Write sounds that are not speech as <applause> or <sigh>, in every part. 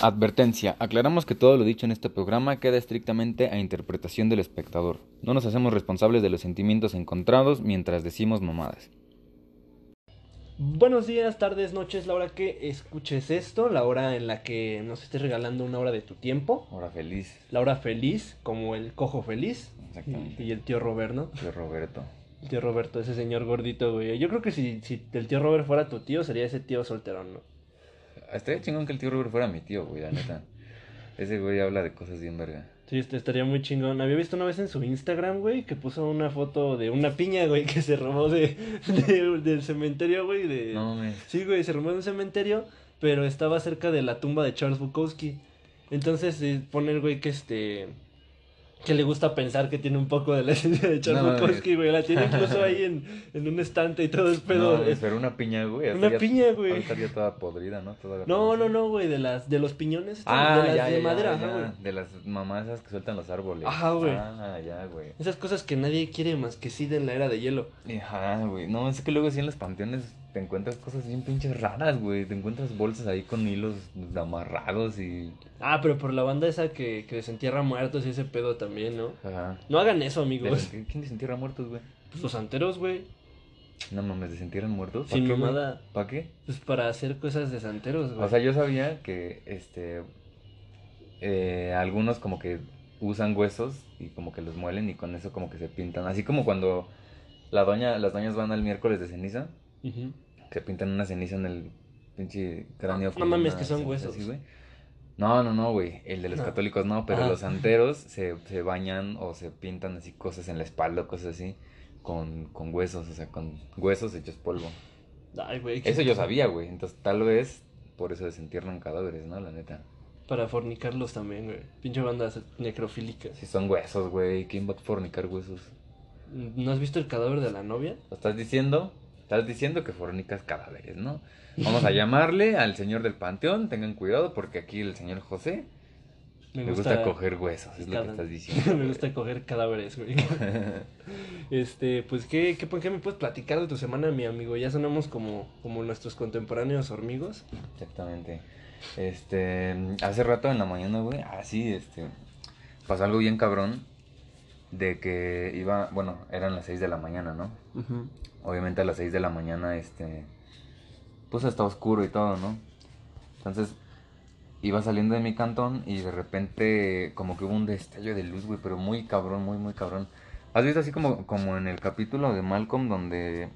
Advertencia. Aclaramos que todo lo dicho en este programa queda estrictamente a interpretación del espectador. No nos hacemos responsables de los sentimientos encontrados mientras decimos mamadas. Buenos días, tardes, noches, la hora que escuches esto, la hora en la que nos estés regalando una hora de tu tiempo, Hora feliz. la hora feliz, como el cojo feliz Exactamente. y el tío Robert, ¿no? Tío Roberto. El tío Roberto, ese señor gordito, güey. Yo creo que si, si el tío Robert fuera tu tío, sería ese tío solterón, ¿no? Estaría chingón que el tío Robert fuera mi tío, güey, la neta. Ese güey habla de cosas bien verga. Sí, este estaría muy chingón. Había visto una vez en su Instagram, güey, que puso una foto de una piña, güey, que se robó de, de- del cementerio, güey, de... No mames. Sí, güey, se robó de un cementerio, pero estaba cerca de la tumba de Charles Bukowski. Entonces eh, pone el güey que este que le gusta pensar que tiene un poco de la <laughs> esencia de No. Bukowski, güey. La tiene incluso ahí en, <laughs> en un estante y todo el No, pedo. mames, Es- pero una piña, güey. Una piña, güey. Estaría toda podrida, ¿no? Toda no, no, no, güey, de las de los piñones, Ah, de las ya, de ya, madera, ajá. De las mamás esas que sueltan los árboles. Ajá, güey. Ah, ya, güey. Esas cosas que nadie quiere más que sí en la era de hielo. Ajá, güey. No, es que luego sí en los panteones te encuentras cosas bien pinches raras, güey. Te encuentras bolsas ahí con hilos amarrados y. Ah, pero por la banda esa que, que desentierra muertos y ese pedo también, ¿no? Ajá. No hagan eso, amigos. ¿Quién desentierra muertos, güey? Pues los santeros, güey. No mames, ¿desentierran muertos? Sin mamada. ¿Para qué? Pues para hacer cosas de santeros, güey. O sea, yo sabía que, este, eh, algunos como que usan huesos y como que los muelen y con eso como que se pintan. Así como cuando la doña, las doñas van al miércoles de ceniza, Ujú. Que pintan una ceniza en el pinche cráneo. Ah, no mames, que son huesos. así, güey. No, no, no, güey. El de los No. católicos no, pero Ah. los santeros se, se bañan o se pintan así cosas en la espalda o cosas así con, con huesos, o sea, con huesos hechos polvo. Ay, güey. Eso yo sabía, güey. Entonces tal vez por eso desentierran cadáveres, ¿no? La neta. Para fornicarlos también, güey. Pinche bandas necrofílicas. Si son huesos, güey. ¿Quién va a fornicar huesos? ¿No has visto el cadáver de la novia? ¿Lo estás diciendo? Estás diciendo que fornicas cadáveres, ¿no? Vamos a llamarle al señor del panteón. Tengan cuidado porque aquí el señor José Me le gusta, coger huesos. Es lo que estás <laughs> diciendo. me gusta coger cadáveres, güey. <laughs> Este, pues, ¿qué, qué, ¿qué me puedes platicar de tu semana, mi amigo? Ya sonamos como, como nuestros contemporáneos hormigos. Exactamente. Este, hace rato en la mañana, güey, así, este, pasó algo bien cabrón de que iba, bueno, eran las 6 de la mañana, ¿no? Obviamente a las 6 de la mañana, este, pues está oscuro y todo, ¿no? Entonces, iba saliendo de mi cantón y de repente como que hubo un destello de luz, güey, pero muy cabrón, muy, muy cabrón. ¿Has visto así como, como en el capítulo de Malcolm donde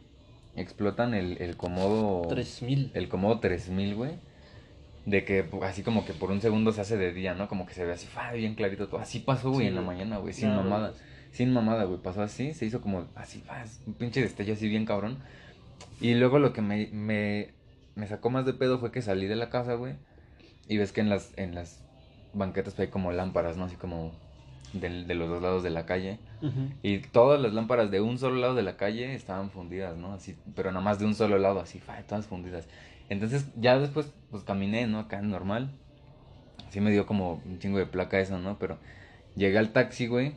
explotan el, el comodo... 3000. El comodo 3000, güey. De que pu- así como que por un segundo se hace de día, ¿no? Como que se ve así, fa, bien clarito todo. Así pasó, güey, Sí, en la mañana, güey, sin No, mamada. Sin mamada, güey. Pasó así, se hizo como así, fa, un pinche destello así bien cabrón. Y luego lo que me, me, me sacó más de pedo fue que salí de la casa, güey. Y ves que en las, en las banquetas hay como lámparas, ¿no? Así como del- de los dos lados de la calle. Y todas las lámparas de un solo lado de la calle estaban fundidas, ¿no? Así, pero nada más de un solo lado, así, fa, todas fundidas. Entonces, ya después, pues caminé, ¿no? Acá normal. Así me dio como un chingo de placa eso, ¿no? Pero llegué al taxi, güey.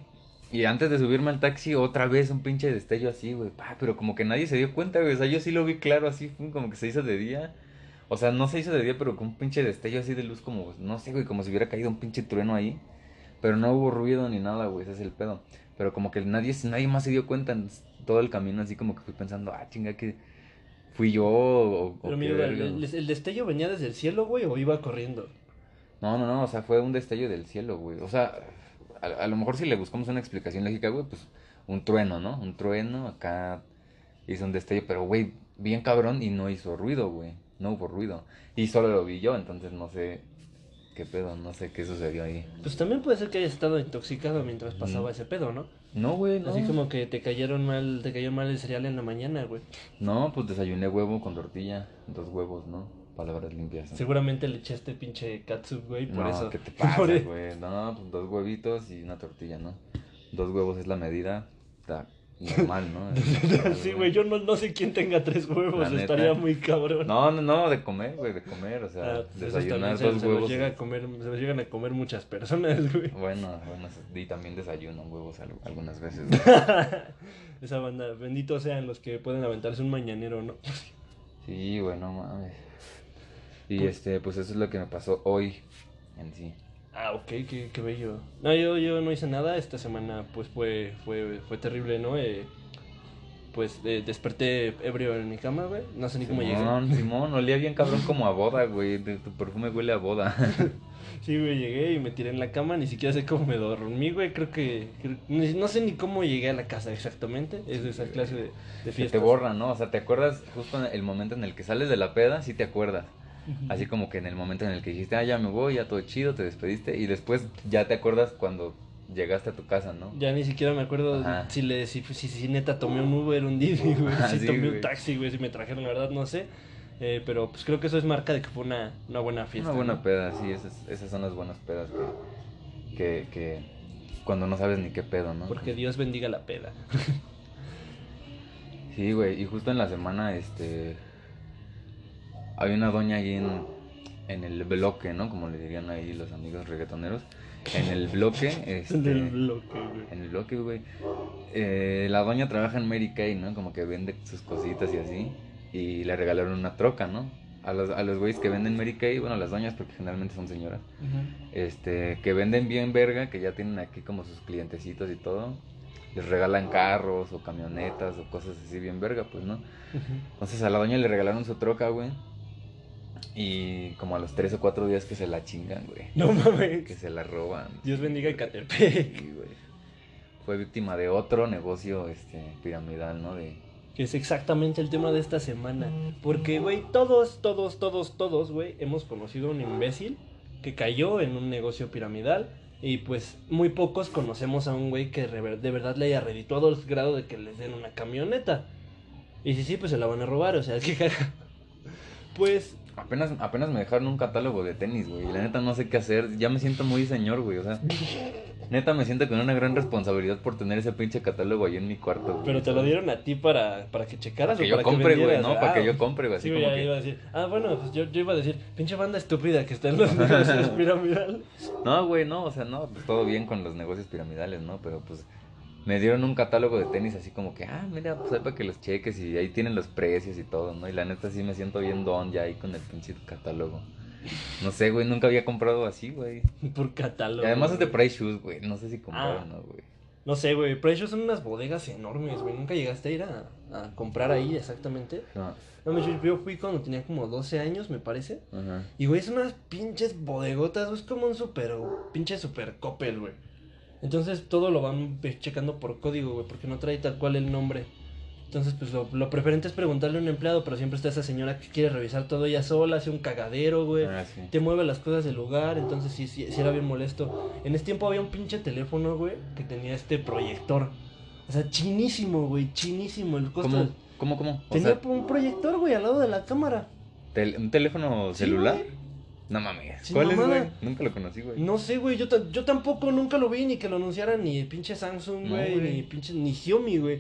Y antes de subirme al taxi, otra vez un pinche destello así, güey. Pa, pero como que nadie se dio cuenta, güey. O sea, yo sí lo vi claro así, como que se hizo de día. O sea, no se hizo de día, pero con un pinche destello así de luz, como, no sé, güey, como si hubiera caído un pinche trueno ahí. Pero no hubo ruido ni nada, güey, ese es el pedo. Pero como que nadie, nadie más se dio cuenta en todo el camino, así como que fui pensando, ah, chinga, que fui yo o, o Pero qué mira, el, verga, el- güey". el destello venía desde el cielo, güey, o iba corriendo. No, no, no, o sea, fue un destello del cielo, güey. O sea, a, a lo mejor si le buscamos una explicación lógica, güey, pues un trueno, ¿no? Un trueno, acá hizo un destello, pero, güey, bien cabrón y no hizo ruido, güey. No hubo ruido. Y solo lo vi yo, entonces no sé qué pedo, no sé qué sucedió ahí. Pues también puede ser que hayas estado intoxicado mientras pasaba Mm. ese pedo, ¿no? No, güey, no. Así como que te cayeron mal, te cayó mal el cereal en la mañana, güey. No, pues desayuné huevo con tortilla, dos huevos, ¿no? Palabras limpias. ¿no? Seguramente le echaste pinche katsup, güey, por no, eso. ¿qué te <laughs> pasa, Por güey? No, pues dos huevitos y una tortilla, ¿no? Dos huevos es la medida, está <laughs> normal, ¿no? <laughs> Sí, güey, yo no, no sé quién tenga tres huevos, La neta. estaría muy cabrón. No, no, no, de comer, güey, de comer, o sea, Ah, pues desayunar se, dos se huevos. llega a comer, se los llegan a comer muchas personas, güey. Bueno, bueno, y también desayuno huevos al- algunas veces. Esa banda, benditos sean los que pueden aventarse un mañanero, ¿no? Sí, güey, no mames. Y este, pues eso es lo que me pasó hoy. en sí. Ah, ok, qué, qué bello. No, yo, yo no hice nada. Esta semana, pues, fue, fue, fue terrible, ¿no? Eh, pues, eh, desperté ebrio en mi cama, güey. No sé ni cómo llegué. Simón, <laughs> Simón, olía bien cabrón como a boda, güey. Tu perfume huele a boda. <laughs> Sí, güey, llegué y me tiré en la cama. Ni siquiera sé cómo me dormí, güey. Creo que... no sé ni cómo llegué a la casa exactamente. Es de esa clase de, de Se fiestas. te borra, ¿no? O sea, te acuerdas justo en el momento en el que sales de la peda, sí te acuerdas. Así como que en el momento en el que dijiste, ah, ya me voy, ya todo chido, te despediste. Y después ya te acuerdas cuando llegaste a tu casa, ¿no? Ya ni siquiera me acuerdo Ajá. si le si, si, si neta tomé un Uber, un Didi, güey. <laughs> Ah, si sí, tomé un taxi, güey. Si me trajeron, la verdad, no sé. Eh, pero pues creo que eso es marca de que fue una, una buena fiesta. Una buena ¿no? peda, sí, esas, esas son las buenas pedas que, que, que cuando no sabes ni qué pedo, ¿no? Porque Dios bendiga la peda. Sí, güey, y justo en la semana, este, hay una doña ahí en, en el bloque, ¿no? Como le dirían ahí los amigos reggaetoneros. En el bloque, este, Del bloque, güey. en el bloque, güey. Eh, la doña trabaja en Mary Kay, ¿no? Como que vende sus cositas y así. Y le regalaron una troca, ¿no? A los, a los güeyes que venden Mary Kay, bueno, las doñas porque generalmente son señoras. Este, que venden bien verga, que ya tienen aquí como sus clientecitos y todo. Les regalan carros o camionetas o cosas así bien verga, pues, ¿no? Entonces a la doña le regalaron su troca, güey. Y como a los tres o cuatro días que se la chingan, güey. No mames. Que se la roban. Dios bendiga Ecatepec. Sí, güey. Fue víctima de otro negocio este, piramidal, ¿no? De, Que es exactamente el tema de esta semana. Porque, güey, todos, todos, todos, todos, güey, hemos conocido a un imbécil que cayó en un negocio piramidal. Y pues muy pocos conocemos a un güey que de verdad le haya redituado al grado de que les den una camioneta. Y si sí, pues se la van a robar, o sea, <laughs> es que. Pues, Apenas, apenas me dejaron un catálogo de tenis, güey. Y la neta no sé qué hacer. Ya me siento muy señor, güey. O sea, <laughs> neta me siento con una gran responsabilidad por tener ese pinche catálogo ahí en mi cuarto, güey. pero te lo dieron a ti para, para que checaras Para que o yo para compre, güey? ¿no? Para Ah, que yo compre, güey. Así Sí, güey, como ya que... iba a decir. Ah, bueno, pues yo, yo iba a decir, pinche banda estúpida que está en los <laughs> negocios piramidales. No, güey, no, o sea, no, pues todo bien con los negocios piramidales, ¿no? Pero pues me dieron un catálogo de tenis así como que, ah, mira, pues para que los cheques y ahí tienen los precios y todo, ¿no? Y la neta sí me siento bien don ya ahí con el pinche catálogo. No sé, güey, nunca había comprado así, güey. <laughs> Por catálogo. Y además es de. Price Shoes, güey, no sé si comprar Ah. o no, güey. No sé, güey. Precious son unas bodegas enormes, güey. Nunca llegaste a ir a, a comprar ahí exactamente. No, No, me- yo, yo fui cuando tenía como 12 años, me parece. ajá. Y, güey, son unas pinches bodegotas. güey, Es como un super, pinche super copel, güey. Entonces todo lo van checando por código, güey, porque no trae tal cual el nombre. Entonces, pues lo, lo preferente es preguntarle a un empleado, pero siempre está esa señora que quiere revisar todo ella sola, hace un cagadero, güey. Ah, sí. Te mueve las cosas del lugar, entonces sí, sí, sí era bien molesto. En ese tiempo había un pinche teléfono, güey, que tenía este proyector. O sea, chinísimo, güey, chinísimo. El costo ¿Cómo? ¿Cómo, cómo? O Tenía sea, un proyector, güey, al lado de la cámara. ¿un teléfono celular? No mames. ¿Cuál es, güey? Nunca lo conocí, güey. No sé, güey, yo, yo tampoco nunca lo vi ni que lo anunciaran ni pinche Samsung, güey, ni pinche ni Xiaomi, güey.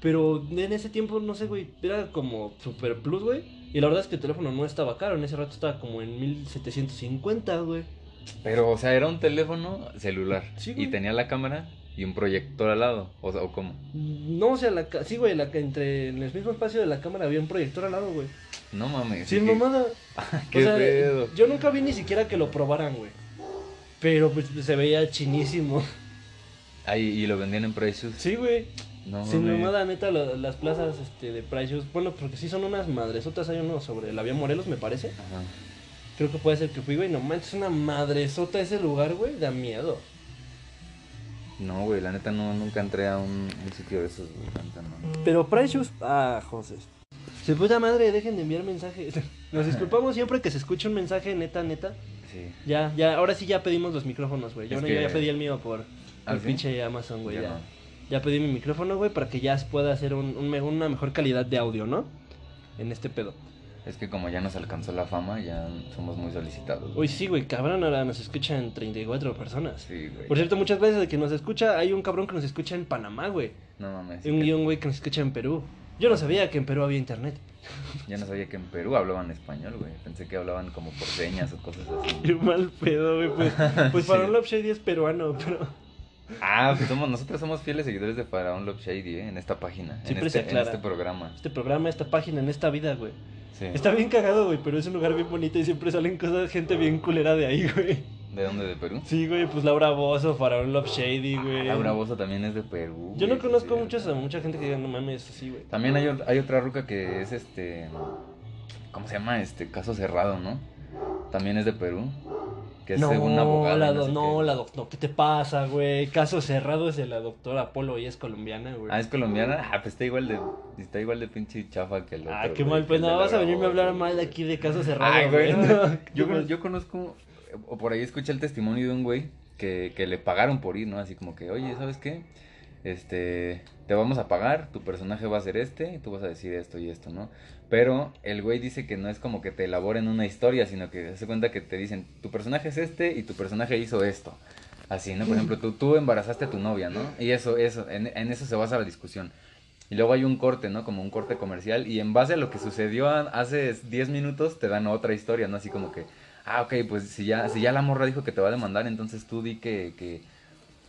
Pero en ese tiempo, no sé, güey, era como Super Plus, güey. Y la verdad es que el teléfono no estaba caro, en ese rato estaba como en 1750, güey. Pero, o sea, era un teléfono celular. Sí, y tenía la cámara y un proyector al lado. O sea, ¿o cómo? No, o sea, la, sí, güey, la, entre en el mismo espacio de la cámara había un proyector al lado, güey. No mames. Sin mamada. <laughs> Qué o sea, pedo. yo nunca vi ni siquiera que lo probaran, güey. Pero pues se veía chinísimo. Ahí, y lo vendían en precios. Sí, güey. No Sin mamada, neta, lo- las plazas este, de Price Shoes, Bueno, porque sí son unas madresotas. Hay uno sobre la vía Morelos, me parece. Ajá. Creo que puede ser que fui, güey. No manches, es una madresota ese lugar, güey. Da miedo. No, güey, la neta no, nunca entré a un, un sitio de esos, güey. la neta no. Pero Price Shoes. Ah, José. Se puta madre, dejen de enviar mensajes. <laughs> Nos disculpamos siempre que se escuche un mensaje, neta, neta. Sí. Ya, ya, ahora sí ya pedimos los micrófonos, güey. Yo, Es no- yo que- ya pedí el mío por ¿Ah, el sí? pinche Amazon, güey. Ya Ya, no. ya pedí mi micrófono, güey, para que ya pueda hacer un, un me- una mejor calidad de audio, ¿no? En este pedo. Es que como ya nos alcanzó la fama, ya somos muy solicitados. Uy, sí, güey, cabrón, ahora nos escuchan 34 personas. Sí, güey. Por cierto, muchas gracias de que nos escucha. Hay un cabrón que nos escucha en Panamá, güey. No mames. Y un guion, güey, que nos escucha en Perú. Yo no sabía que en Perú había internet. <laughs> Ya no sabía que en Perú hablaban español, güey. Pensé que hablaban como por señas o cosas así. Qué mal pedo, güey. Pues, <laughs> pues Sí. para un Love Shady es peruano, pero. Ah, pues somos, nosotros somos fieles seguidores de Faraón Love Shady, ¿eh? En esta página. Siempre en, se este, en aclara. este programa. Este programa, esta página, en esta vida, güey. Sí. Está bien cagado, güey, pero es un lugar bien bonito y siempre salen cosas, gente bien culera de ahí, güey. ¿De dónde? ¿De Perú? Sí, güey, pues Laura Bozo, Faraón Love Shady, güey. Laura Bozo también es de Perú. Yo no conozco sí. muchos, a mucha gente que diga, no mames, así, güey. También hay, hay otra ruca que es este. ¿Cómo se llama? Este caso cerrado, ¿no? También es de Perú. Que es no, una abogada. la no do- no, qué. la doctora, ¿qué te pasa, güey? Caso cerrado es de la doctora Polo y es colombiana, güey. Ah, es colombiana. Ah, pues está igual de. Está igual de pinche chafa que el otro. Ah, qué güey, mal, pues no, vas a venirme a hablar mal aquí de caso cerrado, Ay, güey. güey. no. No, <laughs> Yo, yo conozco. O por ahí escuché el testimonio de un güey que, que le pagaron por ir, ¿no? Así como que, oye, ¿sabes qué? Este. Te vamos a pagar, tu personaje va a ser este, y tú vas a decir esto y esto, ¿no? Pero el güey dice que no es como que te elaboren una historia, sino que se hace cuenta que te dicen, tu personaje es este y tu personaje hizo esto. Así, ¿no? Por ejemplo, tú, tú embarazaste a tu novia, ¿no? Y eso, eso, en, eso se basa la discusión. Y luego hay un corte, ¿no? Como un corte comercial. Y en base a lo que sucedió hace 10 minutos, te dan otra historia, ¿no? Así como que, ah, ok, pues si ya, si ya la morra dijo que te va a demandar, entonces tú di que, que,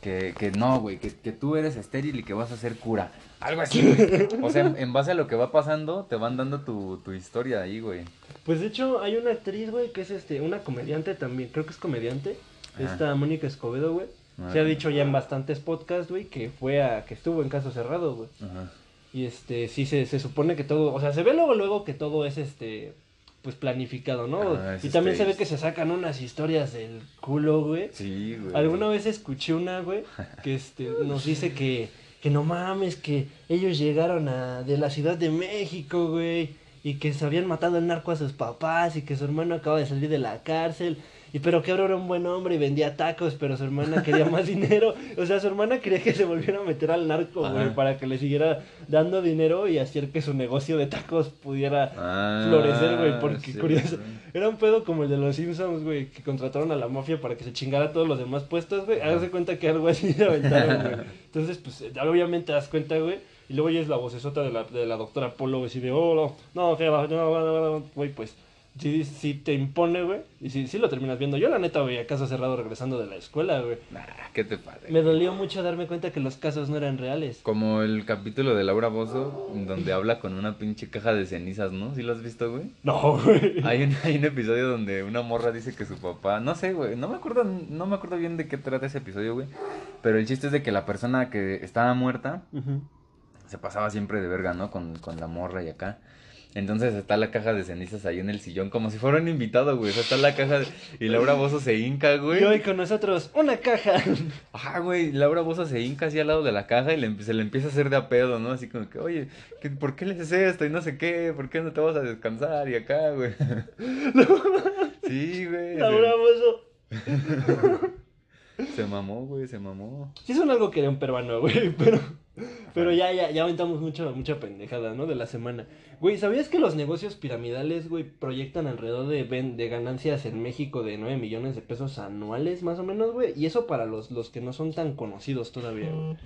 que, que no, güey, que, que tú eres estéril y que vas a ser cura. Algo así, güey. <laughs> O sea, en, en base a lo que va pasando, te van dando tu, tu historia ahí, güey. Pues de hecho, hay una actriz, güey, que es este, una comediante también, creo que es comediante. Ajá. Esta Mónica Escobedo, güey. Ah, Se ha dicho ya en bastantes podcasts, güey, que fue a, que estuvo en caso cerrado, güey. Ajá. Y este, sí se, se supone que todo, o sea, se ve luego luego que todo es este, pues planificado, ¿no? Ah, y también se ve que se sacan unas historias del culo, güey. Sí, güey. Alguna vez escuché una, güey, que este, nos dice que, que no mames, que ellos llegaron a, de la Ciudad de México, güey, y que se habían matado el narco a sus papás y que su hermano acaba de salir de la cárcel. Y pero que era un buen hombre y vendía tacos, pero su hermana quería más <laughs> dinero. O sea, su hermana quería que se volviera a meter al narco, güey, para que le siguiera dando dinero y hacer que su negocio de tacos pudiera Ah, florecer, güey, porque sí, curioso. Era un pedo como el de los Simpsons, güey, que contrataron a la mafia para que se chingara todos los demás puestos, güey. Hágase cuenta que algo así se aventaron, güey. <laughs> Entonces, pues, eh, obviamente te das cuenta, güey. Y luego ya es la vocesota de la, de la doctora Polo, güey, así de, oh, no, no, no, no", güey, pues, sí, sí te impone, güey. Y sí, sí lo terminas viendo. Yo, la neta, güey, a caso cerrado regresando de la escuela, güey. Nah, ¿qué te pasa? Me dolió mucho darme cuenta que los casos no eran reales. Como el capítulo de Laura Bozo, donde habla con una pinche caja de cenizas, ¿no? ¿Sí lo has visto, güey? No, güey. Hay un, hay un episodio donde una morra dice que su papá, no sé, güey, no me acuerdo, no me acuerdo bien de qué trata ese episodio, güey. Pero el chiste es de que la persona que estaba muerta se pasaba siempre de verga, ¿no? Con, con la morra y acá. Entonces está la caja de cenizas ahí en el sillón, como si fuera un invitado, güey. O sea, está la caja de- y Laura Bozo se hinca, güey. Y hoy con nosotros, una caja. <laughs> Ajá, güey, Laura Bozo se hinca así al lado de la caja y le, se le empieza a hacer de a pedo, ¿no? Así como que, oye, ¿qué- ¿por qué le haces esto? Y no sé qué, ¿por qué no te vas a descansar? Y acá, güey. <laughs> Sí, güey. Laura Bozo. Se, <laughs> se mamó, güey, se mamó. Sí son algo que era un peruano, güey, pero... Pero ya, ya, ya aventamos mucho, mucha pendejada, ¿no? De la semana. Güey, ¿sabías que los negocios piramidales, güey, proyectan alrededor de, ven- de ganancias en México de 9 millones de pesos anuales, más o menos, güey? Y eso para los, los que no son tan conocidos todavía, güey.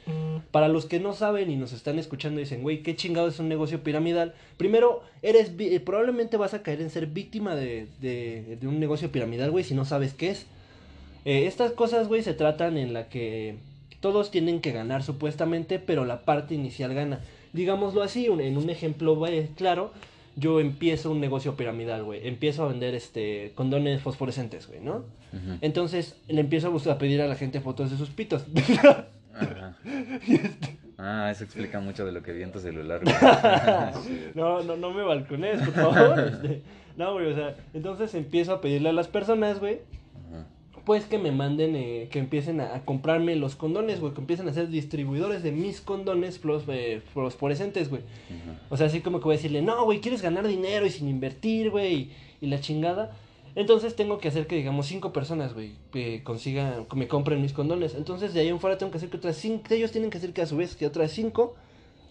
Para los que no saben y nos están escuchando y dicen, güey, ¿qué chingado es un negocio piramidal? Primero, eres eh, probablemente vas a caer en ser víctima de, de, de un negocio piramidal, güey, si no sabes qué es. Eh, estas cosas, güey, se tratan en la que todos tienen que ganar supuestamente, pero la parte inicial gana. Digámoslo así, un- en un ejemplo güey, claro, yo empiezo un negocio piramidal, güey. Empiezo a vender este condones fosforescentes, güey, ¿no? Entonces le empiezo a, buscar, a pedir a la gente fotos de sus pitos. <laughs> Ajá. Ah, eso explica mucho de lo que vi en tu celular, güey. <laughs> No, no, no me balcones, por favor. este. no, güey, o sea, entonces empiezo a pedirle a las personas, güey. Pues que me manden, eh, que empiecen a, a comprarme los condones, güey, que empiecen a ser distribuidores de mis condones flos- eh, fosforescentes, güey. O sea, así como que voy a decirle, no, güey, quieres ganar dinero y sin invertir, güey, y, y la chingada. Entonces tengo que hacer que, digamos, cinco personas, güey, que consigan, que me compren mis condones. Entonces de ahí en fuera tengo que hacer que otras cinco, ellos tienen que hacer que a su vez que otras cinco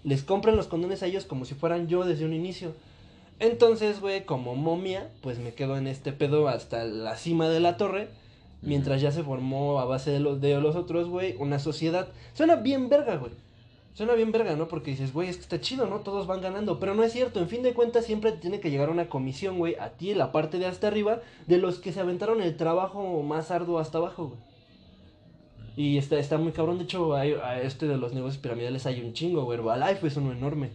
les compren los condones a ellos como si fueran yo desde un inicio. Entonces, güey, como momia, pues me quedo en este pedo hasta la cima de la torre. Mientras ya se formó a base de los, de los otros, güey, una sociedad. Suena bien verga, güey. Suena bien verga, ¿no? Porque dices, güey, es que está chido, ¿no? Todos van ganando. Pero no es cierto. En fin de cuentas, siempre tiene que llegar una comisión, güey, a ti, en la parte de hasta arriba, de los que se aventaron el trabajo más arduo hasta abajo, güey. Y está, está muy cabrón. De hecho, hay, a este de los negocios piramidales hay un chingo, güey. Herbalife es uno enorme.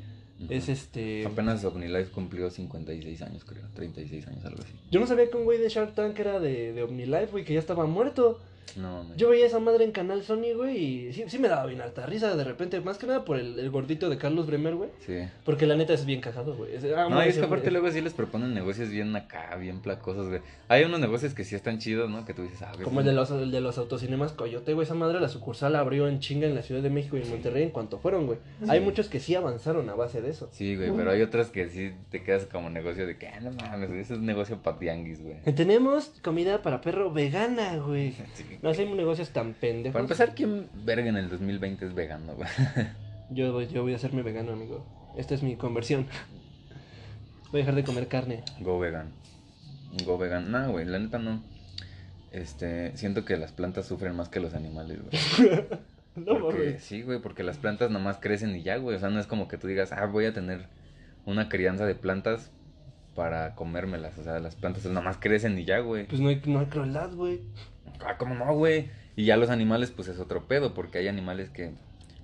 Es este... Apenas OmniLife cumplió 56 años, creo. 36 años, algo así. Yo no sabía que un güey de Shark Tank era de, de OmniLife, güey, que ya estaba muerto. No, me- Yo veía esa madre en Canal Sony, güey, y sí, sí me daba bien harta risa de repente. Más que nada por el, el gordito de Carlos Bremer, güey. Sí. Porque la neta es bien cagado, güey. Es- ah, No, y es que aparte luego sí les proponen negocios bien acá, bien placosos, güey. Hay unos negocios que sí están chidos, ¿no? Que tú dices, ah, güey. Como el de los, el de los autocinemas Coyote, güey. Esa madre, la sucursal abrió en chinga en la Ciudad de México y en Monterrey en cuanto fueron, güey. Hay muchos que sí avanzaron a base de eso. Sí, güey, pero hay otras que sí te quedas como negocio de que, ah, no mames, güey, ese es negocio pa' tianguis, güey. Tenemos comida para perro vegana, güey. <laughs> Sí. No hacemos negocios tan pendejos. Para empezar, ¿quién verga en el 2020 es vegano, güey? <laughs> Yo, voy- yo voy a hacerme vegano, amigo. Esta es mi conversión. Voy a dejar de comer carne. Go vegan. Go vegan. No, güey, la neta no. Este, siento que las plantas sufren más que los animales, güey. <laughs> No Porque, mames. sí, güey, porque las plantas nomás crecen y ya, güey. O sea, no es como que tú digas, ah, voy a tener una crianza de plantas para comérmelas. O sea, las plantas nomás crecen y ya, güey. Pues no hay, no hay crueldad, güey. Ah, ¿cómo no, güey? Y ya los animales, pues es otro pedo, porque hay animales que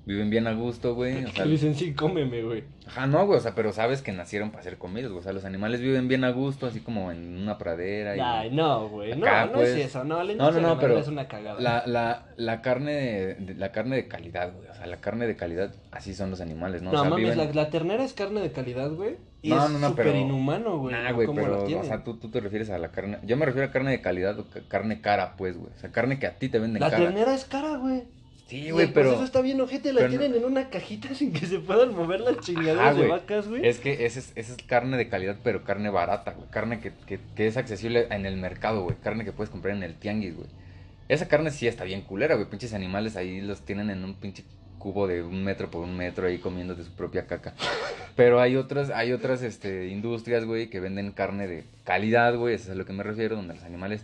viven bien a gusto, güey. O sea, dicen, sí, cómeme, güey. ajá, no, güey, o sea, pero sabes que nacieron para ser comidos, güey. O sea, los animales viven bien a gusto, así como en una pradera. Y... Ay, no, güey. No, no pues. es eso. No, la No, no, pero es una cagada. La, la, la carne de, de- la carne de calidad, güey. O sea, la carne de calidad, así son los animales, ¿no? No, o sea, mames, viven- la, la ternera es carne de calidad, güey. Y No, es no, no, pero- inhumano, güey. Nah, ¿no? güey, ¿Cómo la pero, o sea, tú, tú te refieres a la carne. Yo me refiero a carne de calidad o ca- carne cara, pues, güey. O sea, carne que a ti te venden La cara. ternera es cara, güey. Sí, güey, pero. proceso está bien ojete, la no- tienen en una cajita <laughs> sin que se puedan mover las chingaderas Ajá, de vacas, güey. Es que esa es, esa es carne de calidad, pero carne barata, güey. Carne que, que, que es accesible en el mercado, güey. Carne que puedes comprar en el tianguis, güey. Esa carne sí está bien culera, güey. Pinches animales ahí los tienen en un pinche cubo de un metro por un metro ahí comiendo de su propia caca. <laughs> Pero hay otras, hay otras este, industrias, güey, que venden carne de calidad, güey. Eso es a lo que me refiero, donde los animales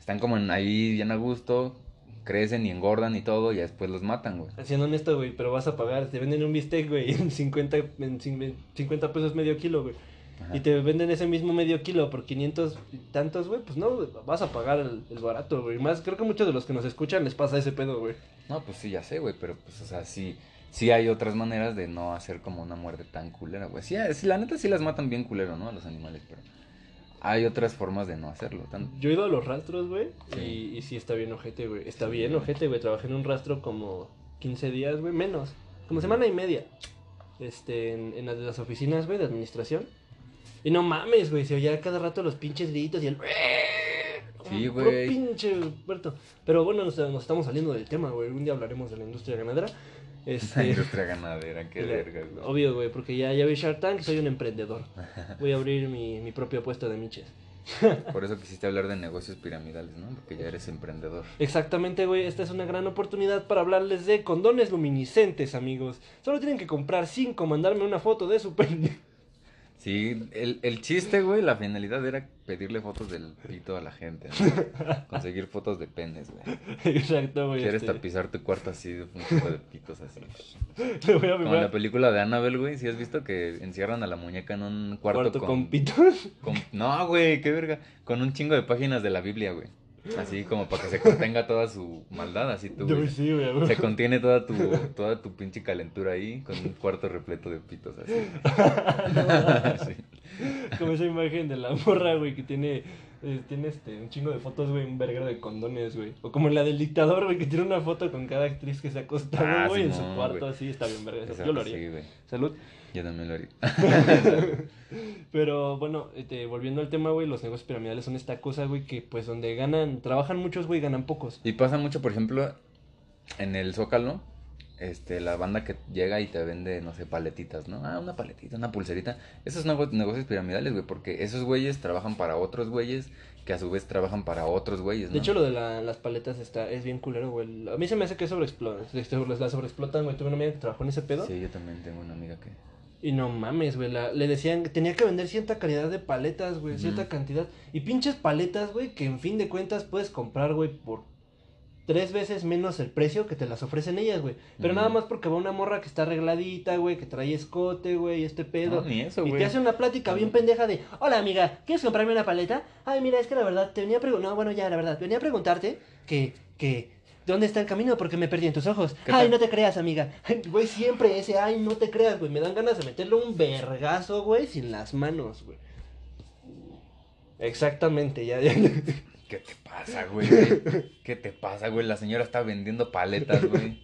están como en ahí bien a gusto, crecen y engordan y todo, y después los matan, güey. Siendo honesto, güey, pero vas a pagar. Te venden un bistec, güey, <laughs> en 50, en cin- 50 pesos medio kilo, güey. Ajá. Y te venden ese mismo medio kilo por 500 y tantos, güey. Pues no, vas a pagar el, el barato, güey. Más, creo que muchos de los que nos escuchan les pasa ese pedo, güey. No, pues sí, ya sé, güey, pero pues, o sea, sí, sí hay otras maneras de no hacer como una muerte tan culera, güey. Sí, sí, la neta sí las matan bien culero, ¿no? A los animales, pero hay otras formas de no hacerlo. Tan... Yo he ido a los rastros, güey. Sí. Y, y sí está bien ojete, güey. Está Sí. bien ojete, güey. Trabajé en un rastro como 15 días, güey. Menos. Como semana y media. Este, en, en las las oficinas, güey, de administración. Y no mames, güey. Se oía cada rato los pinches gritos y el. Sí, güey. pinche Berto. Pero bueno, nos, nos estamos saliendo del tema, güey. Un día hablaremos de la industria ganadera. La Este. industria ganadera, qué la- vergas, güey. Obvio, güey, porque ya, ya vi Shark Tank, soy un emprendedor. Voy a abrir mi, mi propio puesto de miches. <laughs> Por eso quisiste hablar de negocios piramidales, ¿no? Porque ya eres emprendedor. Exactamente, güey. Esta es una gran oportunidad para hablarles de condones luminiscentes, amigos. Solo tienen que comprar cinco, mandarme una foto de su <laughs> pene. Sí, el, el chiste, güey, la finalidad era pedirle fotos del pito a la gente, ¿no? Conseguir fotos de penes, güey. Exacto, güey. Quieres este, tapizar tu cuarto así de un chico de pitos así. <laughs> le voy a Como en la película de Annabelle, güey, si has visto que encierran a la muñeca en un cuarto, cuarto con, con, pitos. con- No, güey, qué verga. Con un chingo de páginas de la Biblia, güey. Así como para que se contenga toda su maldad, así tú, Yo sí, güey. Se contiene toda tu, toda tu pinche calentura ahí con un cuarto repleto de pitos así. <laughs> Sí. Como esa imagen de la morra, güey, que tiene, eh, tiene este, un chingo de fotos, güey, un verguero de condones, güey. O como la del dictador, güey, que tiene una foto con cada actriz que se ha acostado, Ah, güey, en su cuarto, güey. así, está bien verga. Yo lo haría. Sí, güey. Salud. Yo también lo haría. <laughs> Pero bueno, este, volviendo al tema, güey, los negocios piramidales son esta cosa, güey, que pues donde ganan, trabajan muchos, güey, ganan pocos. Y pasa mucho, por ejemplo, en el Zócalo, este, la banda que llega y te vende, no sé, paletitas, ¿no? Ah, una paletita, una pulserita. Esos nego- negocios piramidales, güey, porque esos güeyes trabajan para otros güeyes que a su vez trabajan para otros güeyes, ¿no? De hecho, lo de la- las paletas está, es bien culero, güey. A mí se me hace que sobreexplotan, las sobreexplotan, güey. Tuve una amiga que trabajó en ese pedo. Sí, yo también tengo una amiga que... Y no mames, güey. la- Le decían que tenía que vender cierta calidad de paletas, güey. Cierta cantidad. Y pinches paletas, güey, que en fin de cuentas puedes comprar, güey, por tres veces menos el precio que te las ofrecen ellas, güey. Pero nada más porque va una morra que está arregladita, güey, que trae escote, güey, este pedo. No, ni eso, y güey. te hace una plática bien pendeja de, hola amiga, ¿quieres comprarme una paleta? Ay, mira, es que la verdad, te venía a preguntar, no, bueno, ya, la verdad, venía a preguntarte que, que, ¿Dónde está el camino? Porque me perdí en tus ojos. ¿Qué Ay, no te creas, amiga. Güey, siempre ese, ay, no te creas, güey. Me dan ganas de meterle un vergazo, güey, sin las manos, güey. Exactamente, ya, ya. <laughs> ¿Qué te pasa, güey? ¿Qué te pasa, güey? La señora está vendiendo paletas, güey.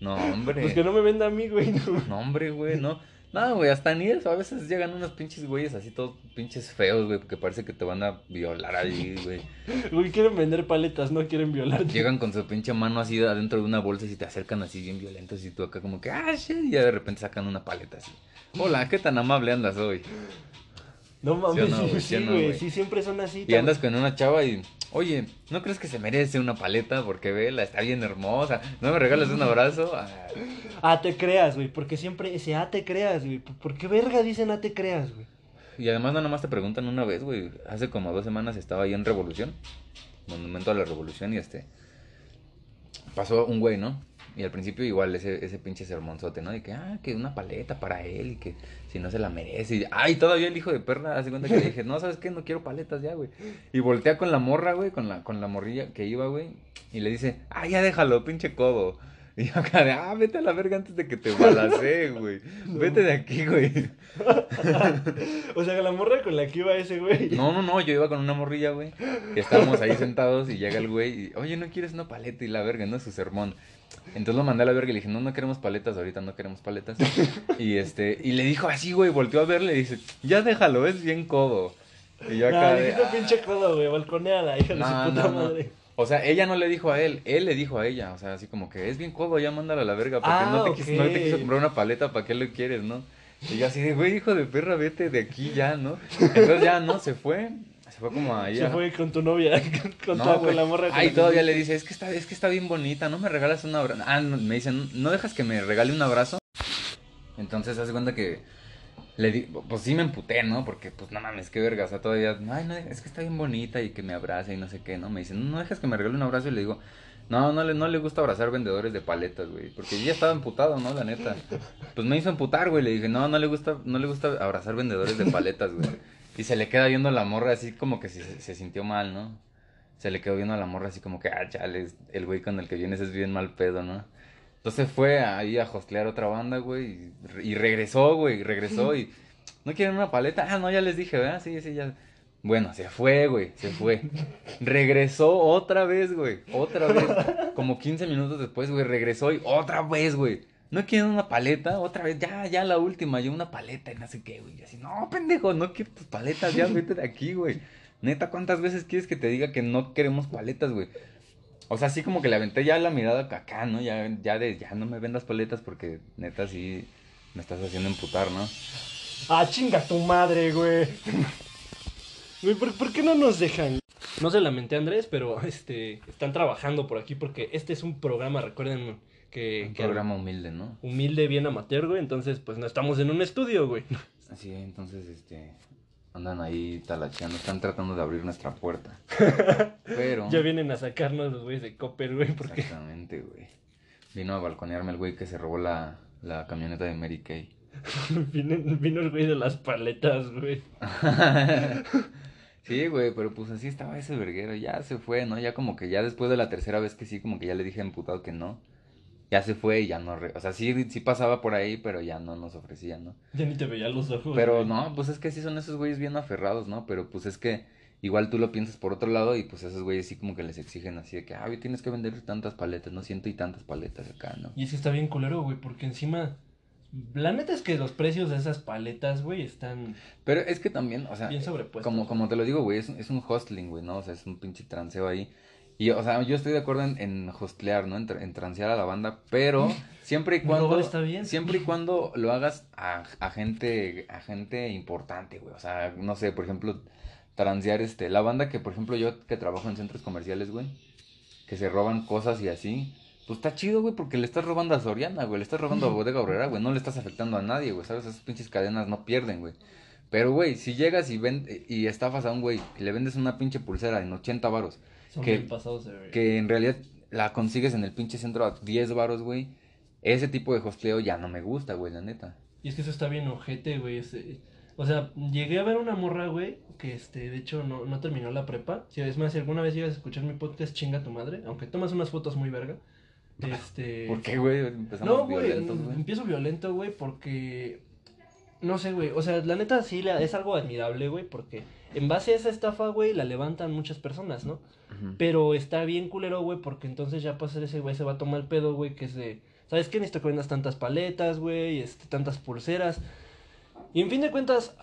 No, hombre. Pues que no me venda a mí, güey. no. No, hombre, güey, no. No, güey, hasta ni eso. A veces llegan unos pinches güeyes así todos pinches feos, güey, que parece que te van a violar ahí, güey. <laughs> Güey, quieren vender paletas, no quieren violarte. Llegan con su pinche mano así adentro de una bolsa y te acercan así bien violentos y tú acá como que, ah, shit, y ya de repente sacan una paleta así. Hola, ¿qué tan amable andas hoy? No mames, ¿Sí no, güey? sí, ¿Sí o no, güey. güey? Sí, siempre son así. Y andas con una chava y, oye, ¿no crees que se merece una paleta? Porque vela, está bien hermosa. ¿No me regalas un abrazo? Ah, Ah, te creas, güey. Porque siempre ese ah, te creas, güey. ¿Por qué verga dicen ah, te creas, güey? Y además no nomás te preguntan una vez, güey. Hace como dos semanas estaba ahí en Revolución. Monumento a la Revolución y este... Pasó un güey, ¿no? Y al principio igual ese, ese pinche sermonzote, ¿no? Y que, ah, que una paleta para él y que si no se la merece. Y, ay, todavía el hijo de perra hace cuenta que le dije, no, ¿sabes qué? No quiero paletas ya, güey. Y voltea con la morra, güey, con la, con la morrilla que iba, güey. Y le dice, ah, ya déjalo, pinche codo. Y yo acá de, ah, vete a la verga antes de que te balacee, güey. Vete de aquí, güey. <laughs> O sea, la morra con la que iba ese, güey. No, no, no, yo iba con una morrilla, güey. Y estábamos ahí sentados y llega el güey y, oye, ¿no quieres una paleta? Y la verga, no es su sermón. Entonces lo mandé a la verga y le dije, no, no queremos paletas, ahorita no queremos paletas. <laughs> Y este, y le dijo así, güey, volteó a verle y dice, ya déjalo, es bien codo. Y yo acá Ah, de, "Ah". pinche codo, güey. Balconeada, hija de No, su puta no, no. madre. O sea, ella no le dijo a él, él le dijo a ella. O sea, así como que es bien codo, ya mándala a la verga. Porque Ah, no, te quiso, no te quiso comprar una paleta, ¿para qué lo quieres, no? Y yo así de, güey, hijo de perra, vete de aquí ya, ¿no? Entonces ya, ¿no? Se fue. Se fue como ahí. Se fue con tu novia, <laughs> con, No, con la morra. Ay, todavía le dice, es que está, es que está bien bonita, ¿no me regalas un abrazo? Ah, no, me dicen, ¿no dejas que me regale un abrazo? Entonces hace cuenta que le di, pues sí me emputé, ¿no? Porque pues no mames, qué verga, o sea, todavía, ay, no, es que está bien bonita y que me abrace y no sé qué, ¿no? Me dicen, no dejas que me regale un abrazo y le digo, no, no le, no le gusta abrazar vendedores de paletas, güey, porque yo ya estaba emputado, ¿no? La neta. Pues me hizo emputar, güey, le dije, no, no le gusta, no le gusta abrazar vendedores de paletas, güey. Y se le queda viendo la morra así como que se, se sintió mal, ¿no? Se le quedó viendo a la morra así como que, ah, chale, el güey con el que vienes es bien mal pedo, ¿no? Entonces fue ahí a hostlear otra banda, güey, y, y regresó, güey, regresó y... ¿No quieren una paleta? Ah, no, ya les dije, ¿verdad? Sí, sí, ya. Bueno, se fue, güey, se fue. Regresó otra vez, güey, otra vez. Como 15 minutos después, güey, regresó y otra vez, güey. ¿No quieren una paleta? Otra vez, ya, ya la última, yo una paleta y no sé qué, güey. Y así, no, pendejo, no quiero tus paletas, ya vete de aquí, güey. Neta, ¿cuántas veces quieres que te diga que no queremos paletas, güey? O sea, así como que le aventé ya la mirada acá, ¿no? Ya, ya de, ya no me vendas paletas porque neta sí me estás haciendo emputar, ¿no? Ah, chinga tu madre, güey. Güey, ¿por, por qué no nos dejan? No se lamenté, Andrés, pero este están trabajando por aquí porque este es un programa, recuerden que, Un que programa humilde, ¿no? humilde, bien amateur, güey. Entonces, pues no estamos en un estudio, güey. <laughs> Así, entonces, este, andan ahí talacheando, están tratando de abrir nuestra puerta. <laughs> Pero... Ya vienen a sacarnos los güeyes de Copper, güey, porque Exactamente, güey. Vino a balconearme el güey que se robó la, la camioneta de Mary Kay. <laughs> vino, vino el güey de las paletas, güey. Sí, güey, pero pues así estaba ese verguero, ya se fue, ¿no? Ya como que ya después de la tercera vez que sí, como que ya le dije emputado que no. Ya se fue y ya no, re- o sea, sí, sí pasaba por ahí, pero ya no nos ofrecía, ¿no? Ya ni te veía los ojos. Pero güey. no, pues es que sí son esos güeyes bien aferrados, ¿no? Pero pues es que igual tú lo piensas por otro lado y pues esos güeyes sí como que les exigen así de que, ah, tienes que vender tantas paletas, no ciento y tantas paletas acá, ¿no? Y es que está bien culero, güey, porque encima. La neta es que los precios de esas paletas, güey, están Pero es que también, o sea, bien sobrepuestos. como, como te lo digo, güey, es, es un hostling, güey, ¿no? O sea, es un pinche transeo ahí. Y, o sea, yo estoy de acuerdo en, en hostlear, ¿no? En, en transear a la banda, pero siempre y cuando... Está bien. Siempre y cuando lo hagas a, a gente, a gente importante, güey. O sea, no sé, por ejemplo, transear, este, la banda que, por ejemplo, yo que trabajo en centros comerciales, güey, que se roban cosas y así, pues está chido, güey, porque le estás robando a Soriana, güey, le estás robando a Bodega Obrera, güey, no le estás afectando a nadie, güey, ¿sabes? Esas pinches cadenas no pierden, güey. Pero, güey, si llegas y, ven, y estafas a un güey y le vendes una pinche pulsera en 80 varos, Son que- pasados de que en realidad la consigues en el pinche centro a 10 varos, güey, ese tipo de hostleo ya no me gusta, güey, la neta. Y es que eso está bien ojete, güey. ese- O sea, llegué a ver una morra, güey, que este, de hecho no, no terminó la prepa. Si es más, si alguna vez llegas a escuchar mi podcast, chinga tu madre, aunque tomas unas fotos muy verga. <laughs> Este. ¿Por qué, güey? Empezamos No, güey, violentos, güey. empiezo violento, güey, porque... No sé, güey, o sea, la neta sí la- es algo admirable, güey, porque en base a esa estafa, güey, la levantan muchas personas, ¿no? Pero está bien culero, güey, porque entonces ya pasa ese güey se va a tomar el pedo, güey, que es de... ¿Sabes qué? Necesito que vendas tantas paletas, güey, este, tantas pulseras. Y en fin de cuentas,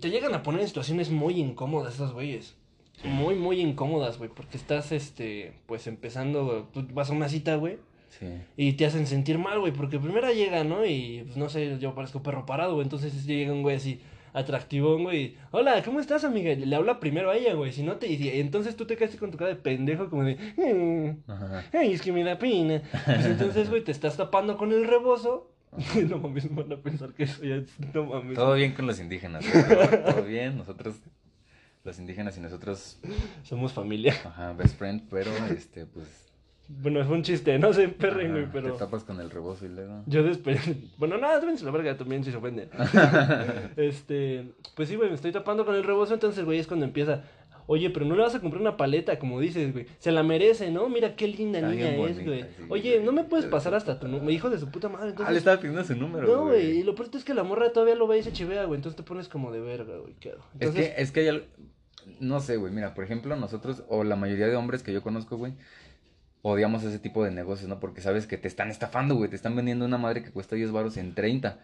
te llegan a poner en situaciones muy incómodas esos güeyes. Muy, muy incómodas, güey, porque estás, este, pues empezando, tú vas a una cita, güey, Sí. y te hacen sentir mal, güey, porque primero llega, ¿no? Y pues, no sé, yo parezco perro parado, güey. Entonces llega un güey así, atractivón, güey. Hola, ¿cómo estás, amiga? Le habla primero a ella, güey. Si no te. Y entonces tú te quedas así con tu cara de pendejo, como de. "Mm, Ajá. Ay, es que me da pena. Pues entonces, güey, te estás tapando con el rebozo. <laughs> no mames, van a pensar que eso ya es. No mames. Todo bien con los indígenas, güey, todo bien. Nosotros, los indígenas y nosotros, Somos familia. ajá, best friend, pero este, pues. Bueno, fue un chiste, no se perren, güey, pero. Te tapas con el rebozo y luego. Yo después. <laughs> Bueno, nada, no, la verga también si se ofende. <laughs> este. Pues sí, güey, me estoy tapando con el rebozo. Entonces, güey, es cuando empieza. Oye, pero no le vas a comprar una paleta, como dices, güey. Se la merece, ¿no? Mira qué linda Está niña es, güey. sí, Oye. ¿no me puedes pasar hasta tu número? Hijo de su puta madre. Ah, le Entonces. estaba pidiendo su número, no, güey. Y lo peor es que la morra todavía lo ve y se chivea, güey. Entonces te pones como de verga, güey. ¿Qué hago? Es Entonces, que, es que hay algo, no sé, güey, mira, por ejemplo, nosotros, o la mayoría de hombres que yo conozco, güey, odiamos ese tipo de negocios, ¿no? Porque sabes que te están estafando, güey, te están vendiendo una madre que cuesta 10 baros en 30.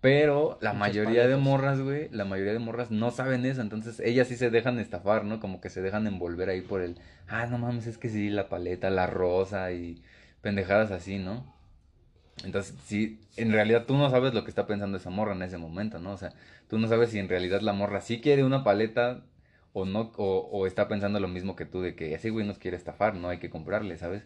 Pero la mayoría de morras, güey, la mayoría de morras no saben eso, entonces ellas sí se dejan estafar, ¿no? Como que se dejan envolver ahí por el, ah, no mames, es que sí, la paleta, la rosa y pendejadas así, ¿no? Entonces, sí, en realidad tú no sabes lo que está pensando esa morra en ese momento, ¿no? O sea, tú no sabes si en realidad la morra sí quiere una paleta o no, o, o está pensando lo mismo que tú, de que ese güey nos quiere estafar, no hay que comprarle, ¿sabes?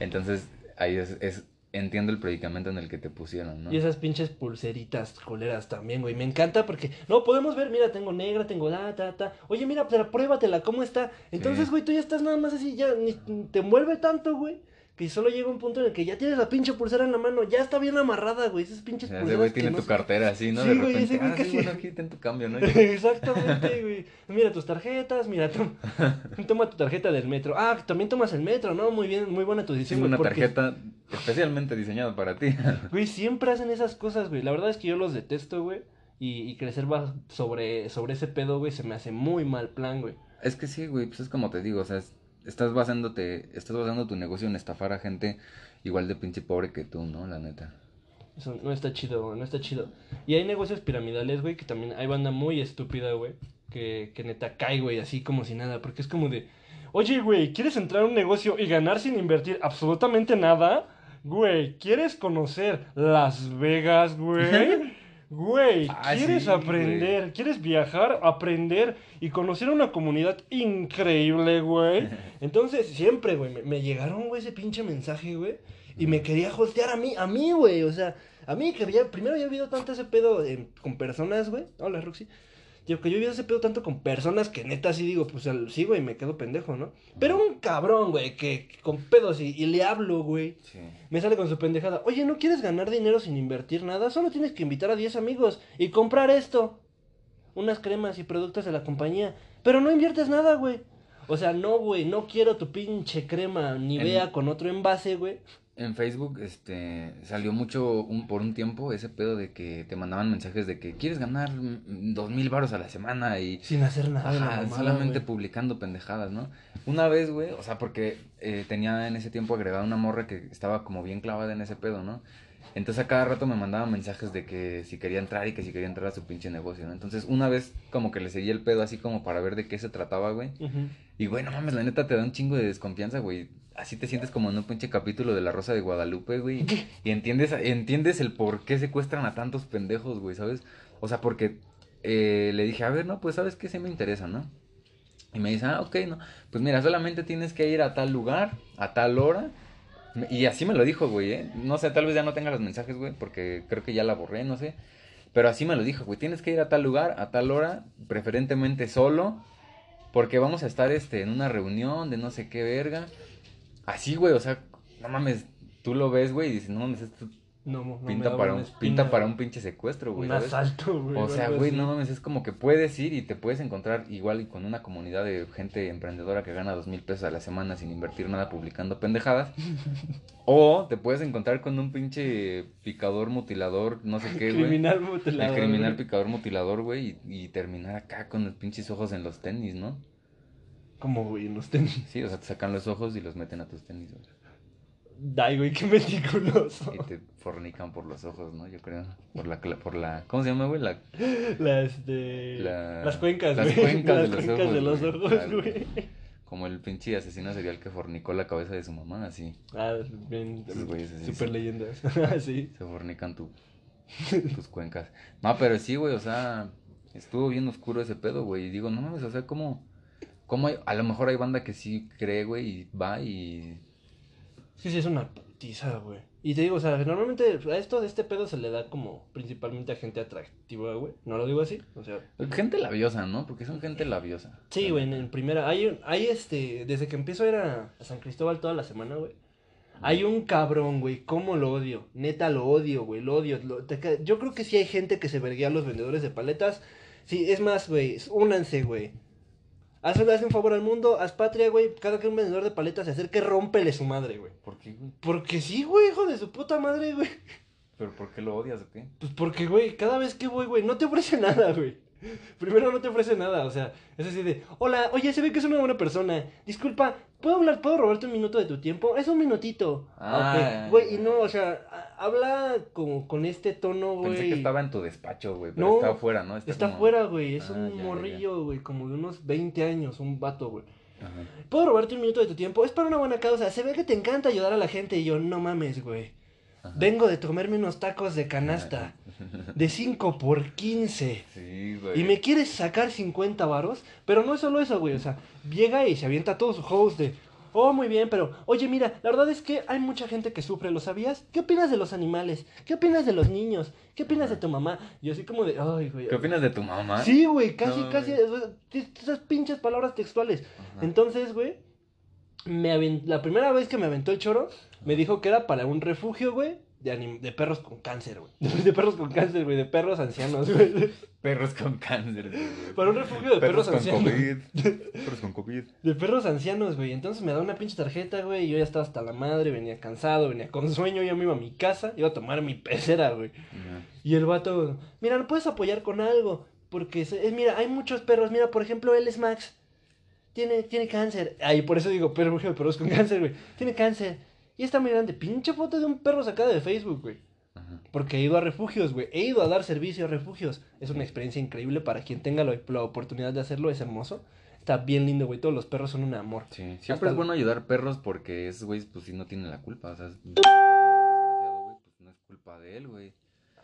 Entonces, ahí es, es entiendo el predicamento en el que te pusieron, ¿no? Y esas pinches pulseritas coleras también, güey. Me encanta porque, no, podemos ver, mira, tengo negra, tengo la, ta, ta. Oye, mira, pruébatela, ¿cómo está? Entonces, Sí. güey, tú ya estás nada más así, ya ni te envuelve tanto, güey. Que solo llega un punto en el que ya tienes la pinche pulsera en la mano, ya está bien amarrada, güey. Esas pinches ese pulseras. güey tiene no tu se- cartera así, ¿no? Sí, de güey, repente, ese güey ah, sí, bueno, <laughs> aquí ten tu cambio, ¿no? <laughs> Exactamente, güey. Mira tus tarjetas, mira, tom- <laughs> toma tu tarjeta del metro. Ah, también tomas el metro, ¿no? Muy bien, muy buena tu decisión, güey. una porque- tarjeta especialmente diseñada para ti. Güey, siempre hacen esas cosas, güey. La verdad es que yo los detesto, güey. Y, y crecer va sobre, sobre ese pedo, güey, se me hace muy mal plan, güey. Es que sí, güey, pues es como te digo, o sea, es- estás basándote, estás basando tu negocio en estafar a gente igual de pinche pobre que tú, ¿no? La neta. Eso no está chido, güey, no está chido. Y hay negocios piramidales, güey, que también hay banda muy estúpida, güey. Que, que neta cae, güey, así como si nada. Porque es como de, oye, güey, ¿quieres entrar a un negocio y ganar sin invertir absolutamente nada? Güey, ¿quieres conocer Las Vegas, güey? <laughs> Güey, Ah, ¿quieres sí, aprender? ¿Quieres viajar, aprender y conocer una comunidad increíble, güey? <laughs> Entonces, siempre, güey, me, me llegaron, güey, ese pinche mensaje, güey. Y me quería hostear a mí, a mí, güey. O sea, a mí que había, primero había habido tanto ese pedo eh, con personas, güey. Hola, Roxy. Digo, que yo vivido ese pedo tanto con personas que neta sí digo, pues al- sí, güey, me quedo pendejo, ¿no? Pero un cabrón, güey, que, que con pedos y, y le hablo, güey. Sí. Me sale con su pendejada. Oye, ¿no quieres ganar dinero sin invertir nada? Solo tienes que invitar a 10 amigos y comprar esto. Unas cremas y productos de la compañía. Pero no inviertes nada, güey. O sea, no, güey, no quiero tu pinche crema Nivea En- con otro envase, güey. En Facebook, este, salió mucho un, por un tiempo ese pedo de que te mandaban mensajes de que quieres ganar dos mil baros a la semana y Sin hacer nada. Ajá, mamada, solamente publicando pendejadas, ¿no? Una vez, güey, o sea, porque eh, tenía en ese tiempo agregada una morra que estaba como bien clavada en ese pedo, ¿no? Entonces a cada rato me mandaban mensajes de que si quería entrar y que si quería entrar a su pinche negocio, ¿no? Entonces una vez como que le seguí el pedo así como para ver de qué se trataba, güey. Y, güey, no mames, la neta te da un chingo de desconfianza, güey. Así te sientes como en un pinche capítulo de La Rosa de Guadalupe, güey. Y entiendes, entiendes el por qué secuestran a tantos pendejos, güey, ¿sabes? O sea, porque eh, le dije, a ver, no, pues, ¿sabes qué? Sí me interesa, ¿no? Y me dice, ah, ok, no. Pues mira, solamente tienes que ir a tal lugar, a tal hora. Y así me lo dijo, güey, ¿eh? No sé, tal vez ya no tenga los mensajes, güey, porque creo que ya la borré, no sé. Pero así me lo dijo, güey, tienes que ir a tal lugar, a tal hora, preferentemente solo, porque vamos a estar este, en una reunión de no sé qué verga. Así, güey, o sea, no mames, tú lo ves, güey, y dices, no mames, esto No, no me pinta, para un, espina, pinta para un pinche secuestro, güey. Un ¿sabes? asalto, güey. O sea, güey, no mames, es como que puedes ir y te puedes encontrar igual y con una comunidad de gente emprendedora que gana dos mil pesos a la semana sin invertir nada publicando pendejadas. <laughs> o te puedes encontrar con un pinche picador mutilador, no sé qué, güey. Criminal El mutilado. criminal güey. picador mutilador, güey, y, y terminar acá con los pinches ojos en los tenis, ¿no? Como, güey, en los tenis. Sí, o sea, te sacan los ojos y los meten a tus tenis, güey. Ay, güey, qué meticuloso. Y te fornican por los ojos, ¿no? Yo creo. Por la, por la, ¿cómo se llama, güey? La. La- Las cuencas, las güey. cuencas de Las los cuencas ojos, de los güey, ojos, güey. como el pinche asesino serial que fornicó la cabeza de su mamá, así. Ah, bien. Esos güeyes así, Super leyendas. <laughs> sí. Se fornican tu, tus cuencas. No, pero sí, güey, o sea, estuvo bien oscuro ese pedo, güey. Y digo, no mames, o sea, ¿cómo, cómo hay, a lo mejor hay banda que sí cree, güey, y va y... Sí, sí, es una putiza, güey. Y te digo, o sea, normalmente a esto de este pedo se le da como principalmente a gente atractiva, güey. No lo digo así, o sea. Gente labiosa, ¿no? Porque son gente labiosa. Sí, güey, en, en primera. Hay, un- hay este. Desde que empiezo a ir a, a San Cristóbal toda la semana, güey. Hay un cabrón, güey. ¿Cómo lo odio? Neta, lo odio, güey. Lo odio. lo- te ca- yo creo que sí hay gente que se verguea a los vendedores de paletas. Sí, es más, güey. Únanse, güey. Hazle, hazle un favor al mundo, haz patria, güey. Cada que un vendedor de paletas se acerque, rómpele su madre, güey. ¿Por qué, güey? Porque sí, güey, hijo de su puta madre, güey. ¿Pero por qué lo odias o qué? Pues porque, güey, cada vez que voy, güey, no te ofrece <laughs> nada, güey. Primero no te ofrece nada, o sea, es así de, hola, oye, se ve que es una buena persona. Disculpa, ¿puedo hablar, puedo robarte un minuto de tu tiempo? Es un minutito. Ah, ok, güey, y no, o sea, habla con, con este tono, güey. Pensé que estaba en tu despacho, güey, pero No, está afuera, ¿no? Está como- afuera, güey, es Ah, un ya, ya, morrillo, güey, como de unos 20 años, un vato, güey. Ajá. ¿Puedo robarte un minuto de tu tiempo? Es para una buena causa, se ve que te encanta ayudar a la gente y yo, no mames, güey. Ajá. Vengo de comerme unos tacos de canasta de 5 por 15. Sí, güey. Y me quieres sacar 50 varos, pero no es solo eso, güey, o sea, llega y se avienta todo su host de, oh, muy bien, pero, oye, mira, la verdad es que hay mucha gente que sufre, ¿lo sabías? ¿Qué opinas de los animales? ¿Qué opinas de los niños? ¿Qué opinas de tu mamá? Y así como de, ay, güey. ¿Qué opinas de tu mamá? Sí, güey, casi, No, casi, güey. esas pinches palabras textuales. Ajá. Entonces, güey, me la primera vez que me aventó el choro, me dijo que era para un refugio, güey, de, anim- de perros con cáncer, güey. <laughs> De perros con cáncer, güey, de perros ancianos, güey. <laughs> Perros con cáncer, güey. Para un refugio de perros, con ancianos. COVID. <laughs> Perros con COVID. De perros ancianos, güey. Entonces me da una pinche tarjeta, güey. Y yo ya estaba hasta la madre, venía cansado, venía con sueño. Ya me iba a mi casa, iba a tomar mi pecera, güey. Y el vato, mira, ¿no puedes apoyar con algo? Porque, eh, mira, hay muchos perros. Mira, por ejemplo, él es Max. Tiene, tiene cáncer. Ay, por eso digo, perro de perros con cáncer, güey. Tiene cáncer. Y está muy grande. Pinche foto de un perro sacada de Facebook, güey. Ajá. Porque he ido a refugios, güey. He ido a dar servicio a refugios. Es una experiencia increíble para quien tenga la, la oportunidad de hacerlo. Es hermoso. Está bien lindo, güey. Todos los perros son un amor. Sí, Hasta siempre es bueno ayudar perros porque esos güeyes, pues sí, no tienen la culpa. O sea, es <laughs> desgraciado, güey, pues no es culpa de él, güey.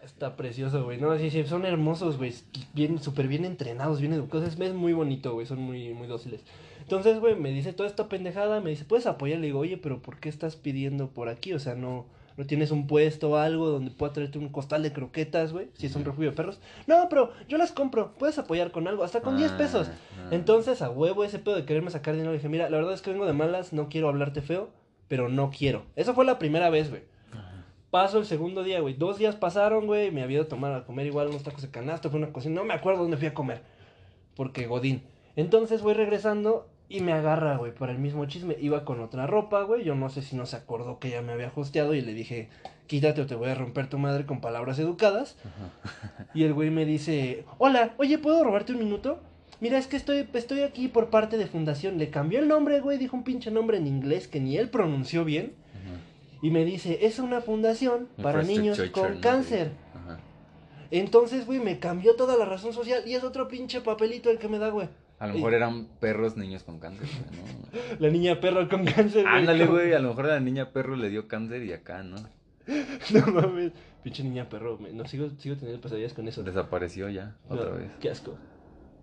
Está precioso, güey. No, sí, sí, son hermosos, güey. Bien, súper bien entrenados, bien educados. Es, es muy bonito, güey. Son muy, muy dóciles. Entonces, güey, me dice toda esta pendejada. Me dice, ¿puedes apoyar? Le digo, oye, pero ¿por qué estás pidiendo por aquí? O sea, no, no tienes un puesto o algo donde pueda traerte un costal de croquetas, güey. Si es un refugio de perros. No, pero yo las compro. Puedes apoyar con algo, hasta con 10 Ah, pesos. ah. Entonces, a huevo, ese pedo de quererme sacar dinero. Le dije, mira, la verdad es que vengo de malas. No quiero hablarte feo, pero no quiero. Eso fue la primera vez, güey. Paso el segundo día, güey. Dos días pasaron, güey. Me había ido a tomar a comer igual unos tacos de canasta. Fue una cocina. No me acuerdo dónde fui a comer. Porque Godín. Entonces voy regresando y me agarra, güey, por el mismo chisme. Iba con otra ropa, güey. Yo no sé si no se acordó que ya me había hosteado y le dije, quítate o te voy a romper tu madre con palabras educadas. Ajá. Y el güey me dice, hola, oye, ¿puedo robarte un minuto? Mira, es que estoy, estoy aquí por parte de Fundación. Le cambió el nombre, güey. Dijo un pinche nombre en inglés que ni él pronunció bien. Y me dice, es una fundación para niños con cáncer. Ajá. Entonces, güey, me cambió toda la razón social y es otro pinche papelito el que me da, güey. A lo mejor eran perros niños con cáncer, güey, ¿no? <laughs> La niña perro con cáncer, güey. Ándale, güey, a lo mejor la niña perro le dio cáncer y acá, ¿no? <laughs> No mames. Pinche niña perro, me- no, sigo, sigo teniendo pesadillas con eso. Desapareció ya, otra No, vez. Qué asco.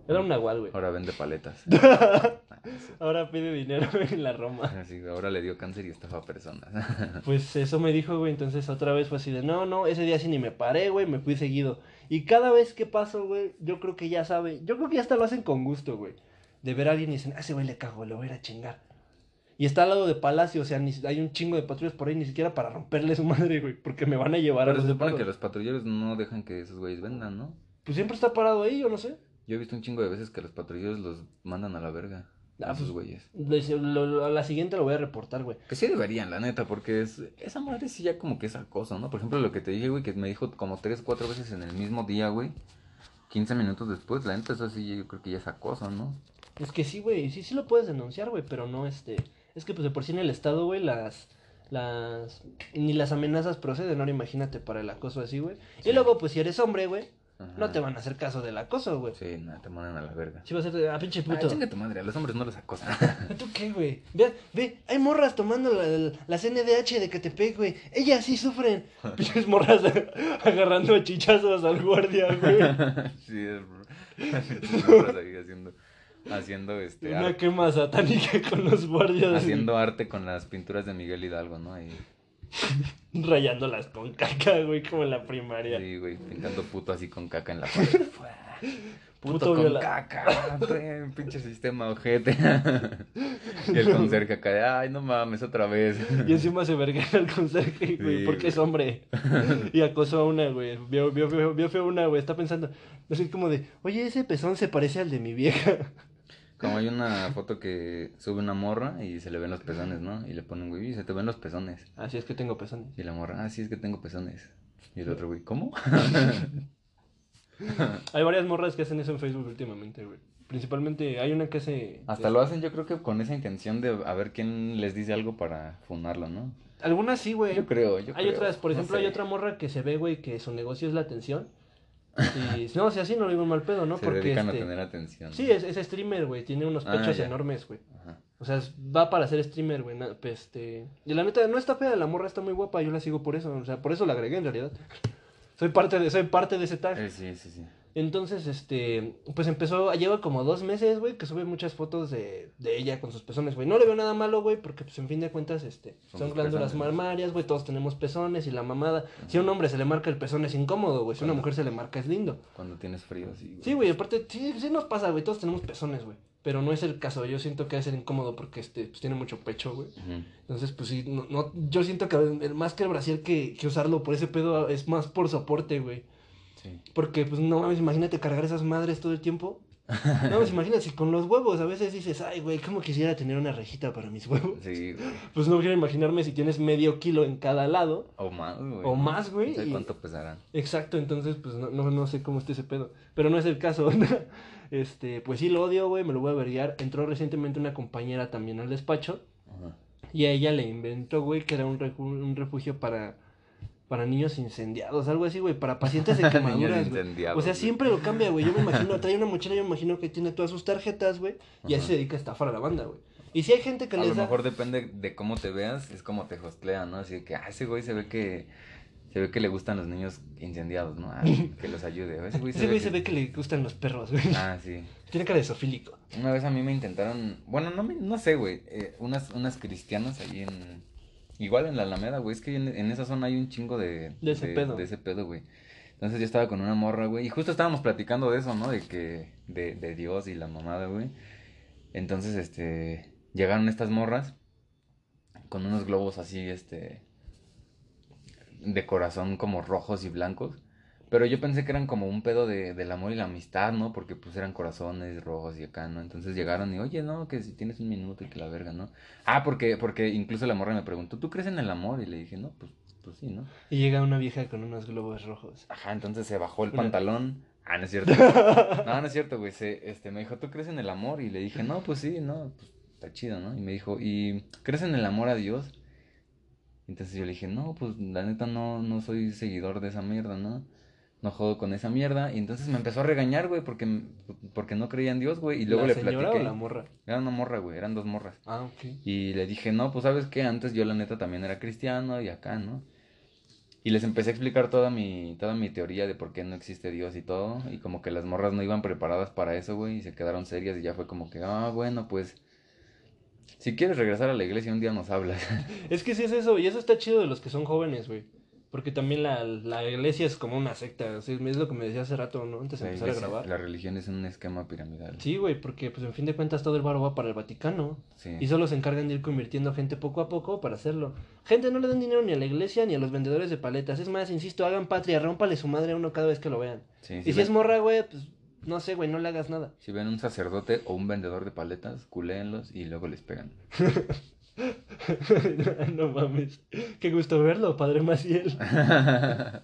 Era un nahual, güey. Ahora vende paletas. <laughs> Ahora pide dinero <laughs> en la Roma. Así, ahora le dio cáncer y estafa a personas. <laughs> Pues eso me dijo, güey. Entonces otra vez fue así de, no, no, ese día sí ni me paré, güey. Me fui seguido. Y cada vez que paso, güey, yo creo que ya sabe. Yo creo que ya hasta lo hacen con gusto, güey. De ver a alguien y dicen, a ese güey le cago, le voy a ir a chingar. Y está al lado de Palacio, o sea, ni, hay un chingo de patrullas por ahí, ni siquiera para romperle su madre, güey, porque me van a llevar Pero a se los supone separos. que los patrulleros no dejan que esos güeyes vendan, ¿no? Pues siempre está parado ahí, yo no sé. Yo he visto un chingo de veces que los patrulleros los mandan a la verga. Ah, A pues- güeyes. Lo- lo- a la siguiente lo voy a reportar, güey. Que sí deberían, la neta, porque es, esa madre sí ya como que es acoso, ¿no? Por ejemplo, lo que te dije, güey, que me dijo como tres, cuatro veces en el mismo día, güey. 15 minutos después, la neta, eso sí yo creo que ya es acoso, ¿no? Es que sí, güey, sí, sí lo puedes denunciar, güey, pero no, este... Es que pues de por sí en el estado, güey, las... Las... Ni las amenazas proceden, ahora imagínate para el acoso así, güey. Sí. Y luego, pues si eres hombre, güey, Ajá. no te van a hacer caso del acoso, güey. Sí, nada, te mandan a la verga. Sí va a ser de, ah, pinche Ah, puto. chinga tu madre, a los hombres no los acosan. <laughs> ¿Tú qué, güey? Ve, ve, hay morras tomando la, la, la CNDH de Catepec, güey. Ellas sí sufren. <laughs> Pinches morras <laughs> agarrando a chichazos al guardia, güey. sí, es pinches morras ahí haciendo, haciendo este, Una ar- quema satánica con los guardias. haciendo arte con las pinturas de Miguel Hidalgo, ¿no? Ahí, <laughs> Rayándolas con caca, güey, como en la primaria. sí, güey, pintando puto así con caca en la <laughs> pared. Puto, Puto con viola- caca, un <laughs> pinche sistema ojete. y el conserje acá de, ay, no mames, otra vez. Y encima se verga al conserje, güey, Sí, porque güey. es hombre. Y acosó a una, güey. Vio, vio, vio, vio una, güey. Está pensando, así como de, oye, ese pezón se parece al de mi vieja. Como hay una foto que sube una morra y se le ven los pezones, ¿no? Y le ponen, güey, se te ven los pezones. Así es que tengo pezones. Y la morra, ah, sí, es que tengo pezones. Y el otro, güey, ¿cómo? <laughs> Hay varias morras que hacen eso en Facebook últimamente, güey. Principalmente hay una que hace... Hasta lo hacen, yo creo que con esa intención de a ver quién les dice algo para funarlo, ¿no? Algunas sí, güey. Yo creo, yo Hay creo. otras, por no ejemplo, hay otra morra que se ve, güey, que su negocio es la atención. Y no, si así no lo digo mal pedo, ¿no? Se Porque dedican este... a tener atención. Sí, es, es streamer, güey. Tiene unos Ah, pechos enormes, güey. O sea, va para ser streamer, güey. na- pues, este... Y la neta, no está fea, la morra está muy guapa. Yo la sigo por eso. O sea, por eso la agregué en realidad. Soy parte de, soy parte de ese tag. Eh, sí, sí, sí. Entonces, este, pues empezó, lleva como dos meses, güey, que sube muchas fotos de, de ella con sus pezones, güey. No le veo nada malo, güey, porque pues en fin de cuentas, este, Son son, glándulas mamarias, güey, todos tenemos pezones y la mamada. Si a un hombre se le marca el pezón es incómodo, güey, si a una mujer se le marca es lindo. Cuando tienes frío, sí. güey. Sí, güey, aparte, sí, sí nos pasa, güey, todos tenemos pezones, güey. Pero no es el caso, yo siento que debe ser incómodo porque, este, pues tiene mucho pecho, güey. Entonces, pues sí, no, no, yo siento que más que el brasier que, que usarlo por ese pedo es más por soporte, güey. Sí. Porque, pues, no mames, imagínate cargar esas madres todo el tiempo. <laughs> No, pues imagínate, si con los huevos a veces dices, ay, güey, ¿cómo quisiera tener una rejita para mis huevos? Sí, güey. <laughs> Pues no quiero imaginarme si tienes medio kilo en cada lado. O más, güey. O más, güey, No sé cuánto pesarán. Exacto, entonces, pues no, no, no sé cómo esté ese pedo. Pero no es el caso. <laughs> este, pues sí lo odio, güey, me lo voy a averiguar. Entró recientemente una compañera también al despacho. Ajá. Y a ella le inventó, güey, que era un refugio para, para niños incendiados, algo así, güey, para pacientes de <laughs> quemaduras, güey. O sea, siempre lo cambia, güey. Yo me imagino, <laughs> trae una mochila, yo me imagino que tiene todas sus tarjetas, güey, y ahí se dedica a estafar a la banda, güey. Y si hay gente que A les lo da... mejor depende de cómo te veas, es como te hostlean, ¿no? Así que, ah, ese güey se ve que se ve que le gustan los niños incendiados, ¿no? Ah, <laughs> que los ayude. Ese güey, Ese güey se ve que le gustan los perros, güey. Ah, sí. Tiene cara de sofílico. Una vez a mí me intentaron, bueno, no me, no sé, güey, eh, unas, unas cristianas ahí en, igual en la Alameda, güey, es que en, en esa zona hay un chingo de, De ese pedo. de ese pedo, güey. Entonces yo estaba con una morra, güey, y justo estábamos platicando de eso, ¿no? De que, de, de Dios y la mamada, güey. Entonces, este, llegaron estas morras con unos globos así, este, de corazón como rojos y blancos. Pero yo pensé que eran como un pedo de, del amor y la amistad, ¿no? Porque pues eran corazones rojos y acá, ¿no? Entonces llegaron y, oye, no, que si tienes un minuto y que la verga, ¿no? Ah, porque, porque incluso la morra me preguntó, ¿tú crees en el amor? Y le dije, no, pues, pues sí, ¿no? Y llega una vieja con unos globos rojos. Ajá, entonces se bajó el Una- pantalón. Ah, no es cierto. <laughs> No, no es cierto, güey. Se, este, me dijo, ¿tú crees en el amor? Y le dije, no, pues sí, no, pues está chido, ¿no? Y me dijo, ¿y crees en el amor a Dios? Entonces yo le dije, no, pues la neta no, no soy seguidor de esa mierda, ¿no? No jodo con esa mierda. Y entonces me empezó a regañar, güey, porque, porque no creía en Dios, güey. Y luego ¿La le señora platiqué. o la morra? Era una morra, güey, eran dos morras. Ah, ok. Y le dije, no, pues sabes qué, antes yo la neta también era cristiano y acá, ¿no? Y les empecé a explicar toda mi, toda mi teoría de por qué no existe Dios y todo. Y como que las morras no iban preparadas para eso, güey, y se quedaron serias y ya fue como que, ah, bueno, pues, si quieres regresar a la iglesia un día nos hablas. Es que sí es eso, y eso está chido de los que son jóvenes, güey. Porque también la, la iglesia es como una secta, sea, es lo que me decía hace rato, ¿no? Antes de La, empezar a grabar. la religión es un esquema piramidal. Sí, güey, porque pues en fin de cuentas todo el varo va para el Vaticano. Sí. Y solo se encargan de ir convirtiendo gente poco a poco para hacerlo. Gente, no le den dinero ni a la iglesia ni a los vendedores de paletas. Es más, insisto, hagan patria, rómpale su madre a uno cada vez que lo vean. Sí, y si si ven- es morra, güey, pues no sé, güey, no le hagas nada. Si ven un sacerdote o un vendedor de paletas, culéenlos y luego les pegan. <laughs> <laughs> no mames. Qué gusto verlo, padre Maciel. <laughs>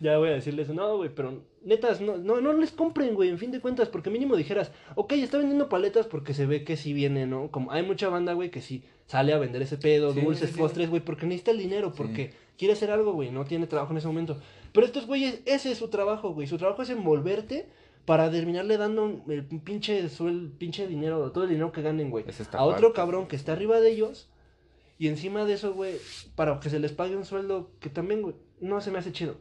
Ya voy a decirles, no, güey, pero netas, no, no, no les compren, güey, en fin de cuentas, porque mínimo dijeras, ok, está vendiendo paletas porque se ve que sí viene, ¿no? Como hay mucha banda, güey, que sí sale a vender ese pedo, Sí, dulces, sí, sí. postres, güey, porque necesita el dinero, porque quiere hacer algo, güey, no tiene trabajo en ese momento. Pero estos güeyes, ese es su trabajo, güey, su trabajo es envolverte para terminarle dando el pinche suel, pinche dinero, todo el dinero que ganen, güey, Es a otro cabrón que está arriba de ellos. Y encima de eso, güey, para que se les pague un sueldo que también, güey, no se me hace chido.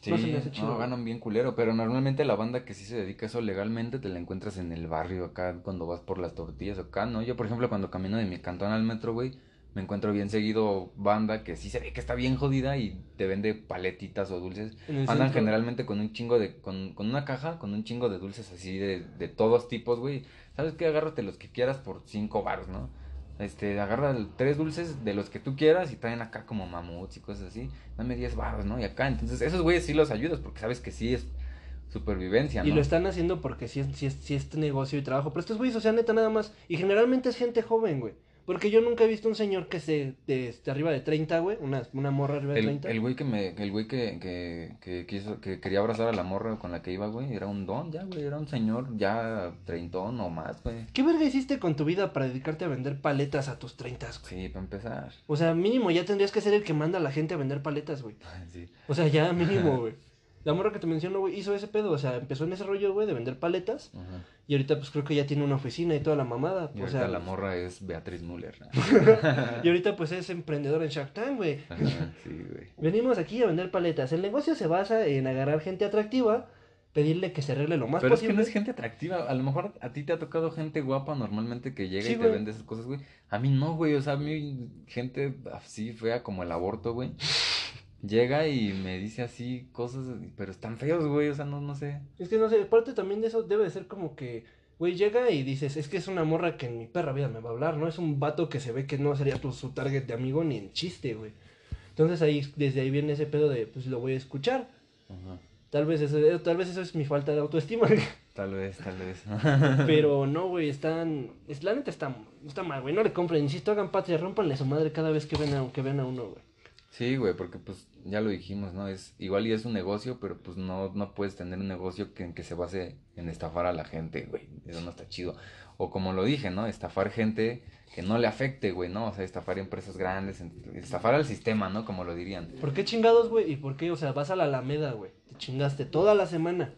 Sí, No se me hace chido, no, ganan bien culero, pero normalmente la banda que sí se dedica a eso legalmente te la encuentras en el barrio acá cuando vas por las tortillas acá, ¿no? Yo, por ejemplo, cuando camino de mi cantón al metro, güey, me encuentro bien seguido banda que sí se ve que está bien jodida y te vende paletitas o dulces. Andan centro. generalmente con un chingo de, con, con una caja, con un chingo de dulces así de, de todos tipos, güey. ¿Sabes qué? Agárrate los que quieras por cinco baros, ¿no? Este, agarra tres dulces de los que tú quieras y traen acá como mamuts y cosas así. Dame 10 baros, ¿no? Y acá, entonces, esos güeyes sí los ayudas porque sabes que sí es supervivencia, ¿no? Y lo están haciendo porque sí es, sí es, sí es negocio y trabajo. Pero estos güeyes, o sea, neta, nada más. Y generalmente es gente joven, güey. Porque yo nunca he visto un señor que se de, de arriba de 30, güey. Una, una morra arriba de El, 30. el güey que me, el güey que, que, que quiso, que quería abrazar a la morra con la que iba, güey, era un don ya, güey, era un señor ya treintón o más, güey. ¿Qué verga hiciste con tu vida para dedicarte a vender paletas a tus 30, güey? Sí, para empezar. O sea, mínimo ya tendrías que ser el que manda a la gente a vender paletas, güey. <laughs> Sí. O sea, ya mínimo, <laughs> güey. La morra que te menciono, güey, hizo ese pedo. O sea, empezó en ese rollo, güey, de vender paletas. Y ahorita, pues creo que ya tiene una oficina y toda la mamada. Y o ahorita sea, la morra es Beatriz Müller. ¿no? <laughs> y ahorita, pues es emprendedor en Shark Tank, güey. Sí, güey. Venimos aquí a vender paletas. El negocio se basa en agarrar gente atractiva, pedirle que se arregle lo más Pero es que posible. no es gente atractiva. A lo mejor a ti te ha tocado gente guapa normalmente que llega Sí, y te güey. vende esas cosas, güey. A mí no, güey. O sea, a mí gente así fea como el aborto, güey. Llega y me dice así cosas, pero están feos, güey. O sea, no, no sé. Es que no sé, parte también de eso debe de ser como que, güey, llega y dices, es que es una morra que en mi perra vida me va a hablar, ¿no? Es un vato que se ve que no sería tu, su target de amigo ni en chiste, güey. Entonces ahí, desde ahí viene ese pedo de, pues lo voy a escuchar. Ajá. Tal vez eso, eh, tal vez eso es mi falta de autoestima. Tal vez, tal vez. <laughs> Pero no, güey, están. Es, la neta está, está mal, güey. No le compren, insisto, hagan patria, rompanle su madre cada vez que ven a, que ven a uno, güey. Sí, güey, porque pues ya lo dijimos, ¿no? Es igual y es un negocio, pero pues no, no puedes tener un negocio que, que se base en estafar a la gente, güey. Eso no está chido. O como lo dije, ¿no? Estafar gente que no le afecte, güey, ¿no? O sea, estafar empresas grandes, en- estafar al sistema, ¿no? Como lo dirían. ¿Por qué chingados, güey? ¿Y por qué? O sea, vas a la Alameda, güey. Te chingaste toda la semana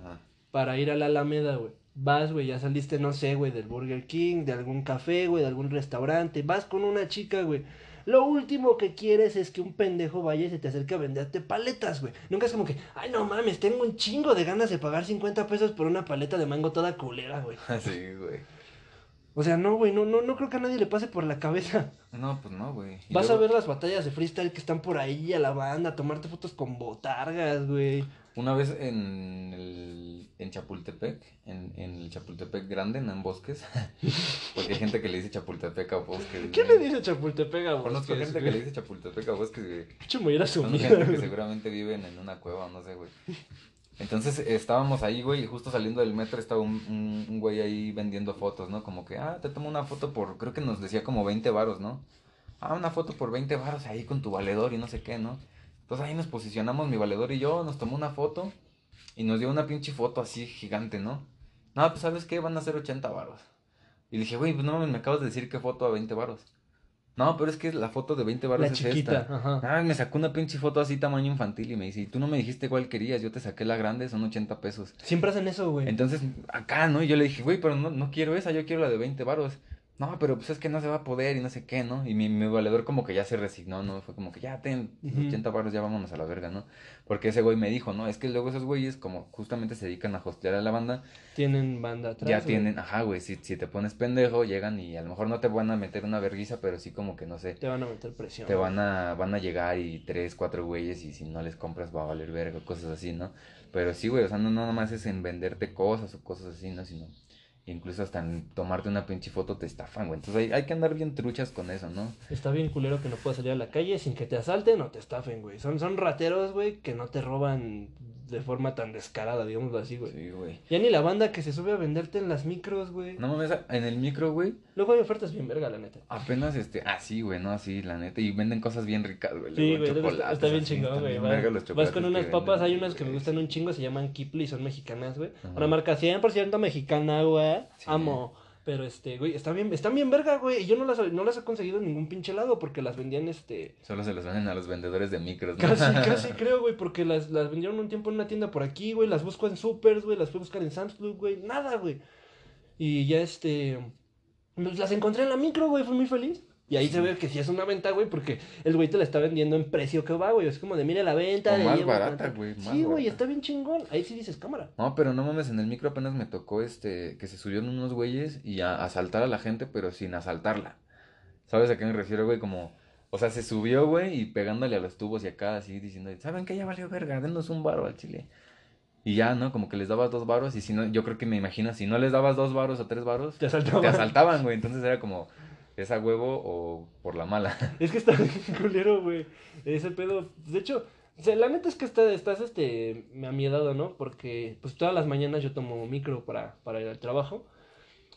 Ajá. para ir a la Alameda, güey. Vas, güey, ya saliste, no sé, güey, del Burger King, de algún café, güey, de algún restaurante. Vas con una chica, güey. Lo último que quieres es que un pendejo vaya y se te acerque a venderte paletas, güey. Nunca es como que, ay, no mames, tengo un chingo de ganas de pagar 50 pesos por una paleta de mango toda culera, güey. <laughs> Sí, güey. O sea, no, güey, no, no, no creo que a nadie le pase por la cabeza. No, pues no, güey. Vas luego, a ver las batallas de freestyle que están por ahí a la banda, a tomarte fotos con botargas, güey. Una vez en el, en Chapultepec, en, en el Chapultepec grande, no en bosques, <laughs> porque hay gente que le dice Chapultepec a bosques. ¿Quién güey. le dice Chapultepec a Conozco Bosques, gente que le dice Chapultepec a bosques, güey. Gente que seguramente viven en una cueva, no sé, güey. Entonces estábamos ahí, güey, y justo saliendo del metro estaba un, un, un güey ahí vendiendo fotos, ¿no? Como que, ah, te tomo una foto por, creo que nos decía como 20 varos, ¿no? Ah, una foto por 20 varos ahí con tu valedor y no sé qué, ¿no? Entonces ahí nos posicionamos, mi valedor y yo, nos tomó una foto y nos dio una pinche foto así gigante, ¿no? No, pues ¿sabes qué? Van a ser 80 varos. Y le dije, güey, pues no mames, me acabas de decir que foto a 20 varos. No, pero es que la foto de 20 varos La es chiquita, esta. ajá. Me sacó una pinche foto así tamaño infantil y me dice, y tú no me dijiste cuál querías, yo te saqué la grande, son 80 pesos. Siempre hacen eso, güey. Entonces, acá, ¿no? Y yo le dije, güey, pero no, no quiero esa, yo quiero la de 20 varos. No, pero pues es que no se va a poder y no sé qué, ¿no? Y mi, mi valedor como que ya se resignó, ¿no? Fue como que ya ten Ujú. 80 baros, ya vámonos a la verga, ¿no? Porque ese güey me dijo, ¿no? Es que luego esos güeyes como justamente se dedican a hostear a la banda, Tienen banda atrás. ya tienen, ajá, güey, si, si te pones pendejo, llegan y a lo mejor no te van a meter una verguiza, pero sí como que, no sé, Te van a meter presión. te van a, van a llegar y tres, cuatro güeyes y si no les compras va a valer verga, cosas así, ¿no? Pero sí, güey, o sea, no, no nomás es en venderte cosas o cosas así, ¿no? Sino incluso hasta tomarte una pinche foto te estafan, güey. Entonces hay, hay que andar bien truchas con eso, ¿no? Está bien culero que no puedas salir a la calle sin que te asalten o te estafen, güey. Son, son rateros, güey, que no te roban de forma tan descarada, digámoslo así, güey. Sí, güey. Ya ni la banda que se sube a venderte en las micros, güey. No mames, en el micro, güey, Luego hay ofertas bien verga, la neta. apenas este, ah, sí, güey, no, sí, la neta, y venden cosas bien ricas, güey. Sí, güey, está, está bien así, chingón, güey. Vas, verga los vas con unas venden, papas, hay unas que me gustan un chingo, se llaman Kipli y son mexicanas, güey. Una marca 100% mexicana, güey. Sí. Amo. Pero este, güey, están bien, están bien verga, güey. Y yo no las, no las he conseguido en ningún pinche lado porque las vendían, este... Solo se los venden a los vendedores de micros, ¿no? Casi, <laughs> casi creo, güey, porque las, las vendieron un tiempo en una tienda por aquí, güey. Las busco en supers, güey. Las fui a buscar en Sam's Club, güey. Nada, güey. Y ya, este... pues, las encontré en la micro, güey. Fui muy feliz. Y ahí se ve que sí es una venta, güey, porque el güey te la está vendiendo en precio que va, güey. Es como de, mire la venta. O más barata, tanto". güey, Sí, güey, está bien chingón. Ahí sí dices cámara. No, pero no mames, en el micro apenas me tocó este, que se subieron unos güeyes y a asaltar a la gente, pero sin asaltarla. ¿Sabes a qué me refiero, güey? Como, o sea, se subió, güey, y pegándole a los tubos y acá, así, diciendo, ¿saben qué? Ya valió verga, denos un varo al chile. Y ya, ¿no? Como que les dabas dos varos y si no, yo creo que me imagino, si no les dabas dos varos o tres varos, Te asaltaban. te asaltaban, güey. Entonces era como, ¿es a huevo o por la mala? <laughs> Es que está bien culero, güey. Ese pedo. De hecho, o sea, la neta es que está, estás este, amiedado, ¿no? Porque pues todas las mañanas yo tomo micro para, para ir al trabajo.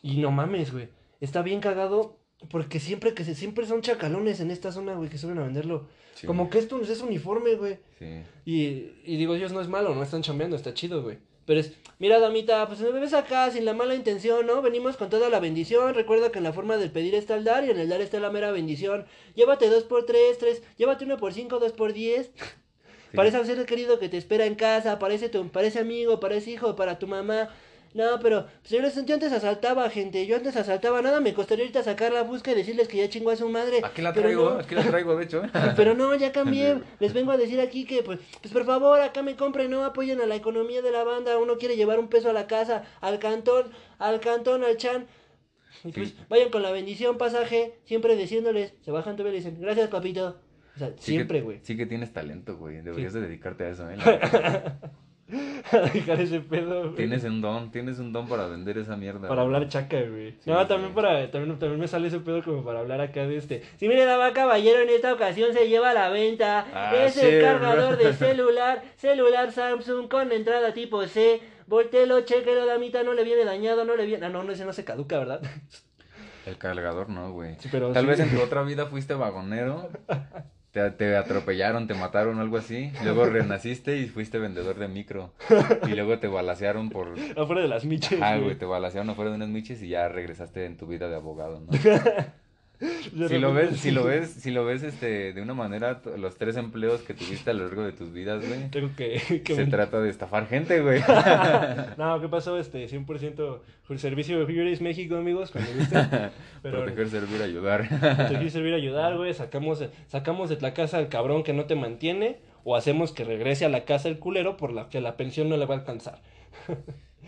Y no mames, güey. Está bien cagado porque siempre que se, siempre son chacalones en esta zona, güey, que suelen a venderlo. Sí, Como que esto es uniforme, güey. Sí. Y, y digo, Dios no es malo, no están chambeando, está chido, güey. Pero es, mira, damita, pues me ves acá sin la mala intención, ¿no? Venimos con toda la bendición. Recuerda que en la forma del pedir está el dar y en el dar está la mera bendición. Llévate dos por tres, tres. Llévate uno por cinco, dos por diez. <laughs> Sí. Parece un ser querido que te espera en casa. Parece tu, parece amigo, parece hijo para tu mamá. No, pero, señores, yo antes asaltaba, gente. Yo antes asaltaba. Nada me costaría ahorita sacar la busca y decirles que ya chingó a su madre. Aquí la traigo, no. aquí la traigo, de hecho. <laughs> Pero no, ya cambié. <laughs> Les vengo a decir aquí que, pues, pues por favor, acá me compren, no apoyen a la economía de la banda. Uno quiere llevar un peso a la casa, al cantón, al cantón, al chan. Y pues Sí. vayan con la bendición, pasaje, siempre diciéndoles, se bajan todavía y dicen, gracias, papito. O sea, Sí siempre, güey. Sí que tienes talento, güey. Deberías Sí. de dedicarte a eso, ¿eh? <laughs> <laughs> La neta. Dejar ese pedo, güey. Tienes un don, tienes un don para vender esa mierda. Para hablar chaca, güey. Sí, no, sí. también para, también, también me sale ese pedo como para hablar acá de este. Si mire, dama caballero, en esta ocasión se lleva a la venta. Ah, es sí, el cargador bro. de <laughs> celular, celular Samsung con entrada tipo C. Voltelo, chequelo, damita, no le viene dañado, no le viene. Ah, no, no, ese no se caduca, ¿verdad? El cargador no, güey. Sí, Tal sí. vez en tu otra vida fuiste vagonero, <laughs> te, te atropellaron, te mataron o algo así. Luego <laughs> renaciste y fuiste vendedor de micro. Y luego te balacearon por... Afuera de las miches. Ah, güey. te balacearon afuera de unas miches y ya regresaste en tu vida de abogado, ¿no? <laughs> <laughs> De Si lo repente, ves, si lo ves, si lo ves este, de una manera, los tres empleos que tuviste a lo largo de tus vidas, güey, Tengo que. <laughs> que se ven- trata de estafar gente, güey. <laughs> No, ¿qué pasó? Este, 100% el servicio de Figueres México, amigos, cuando gusten. Pero Proteger, servir, ayudar. te quiero servir ayudar, güey. Sacamos, sacamos de la casa al cabrón que no te mantiene. O hacemos que regrese a la casa el culero por la que la pensión no le va a alcanzar.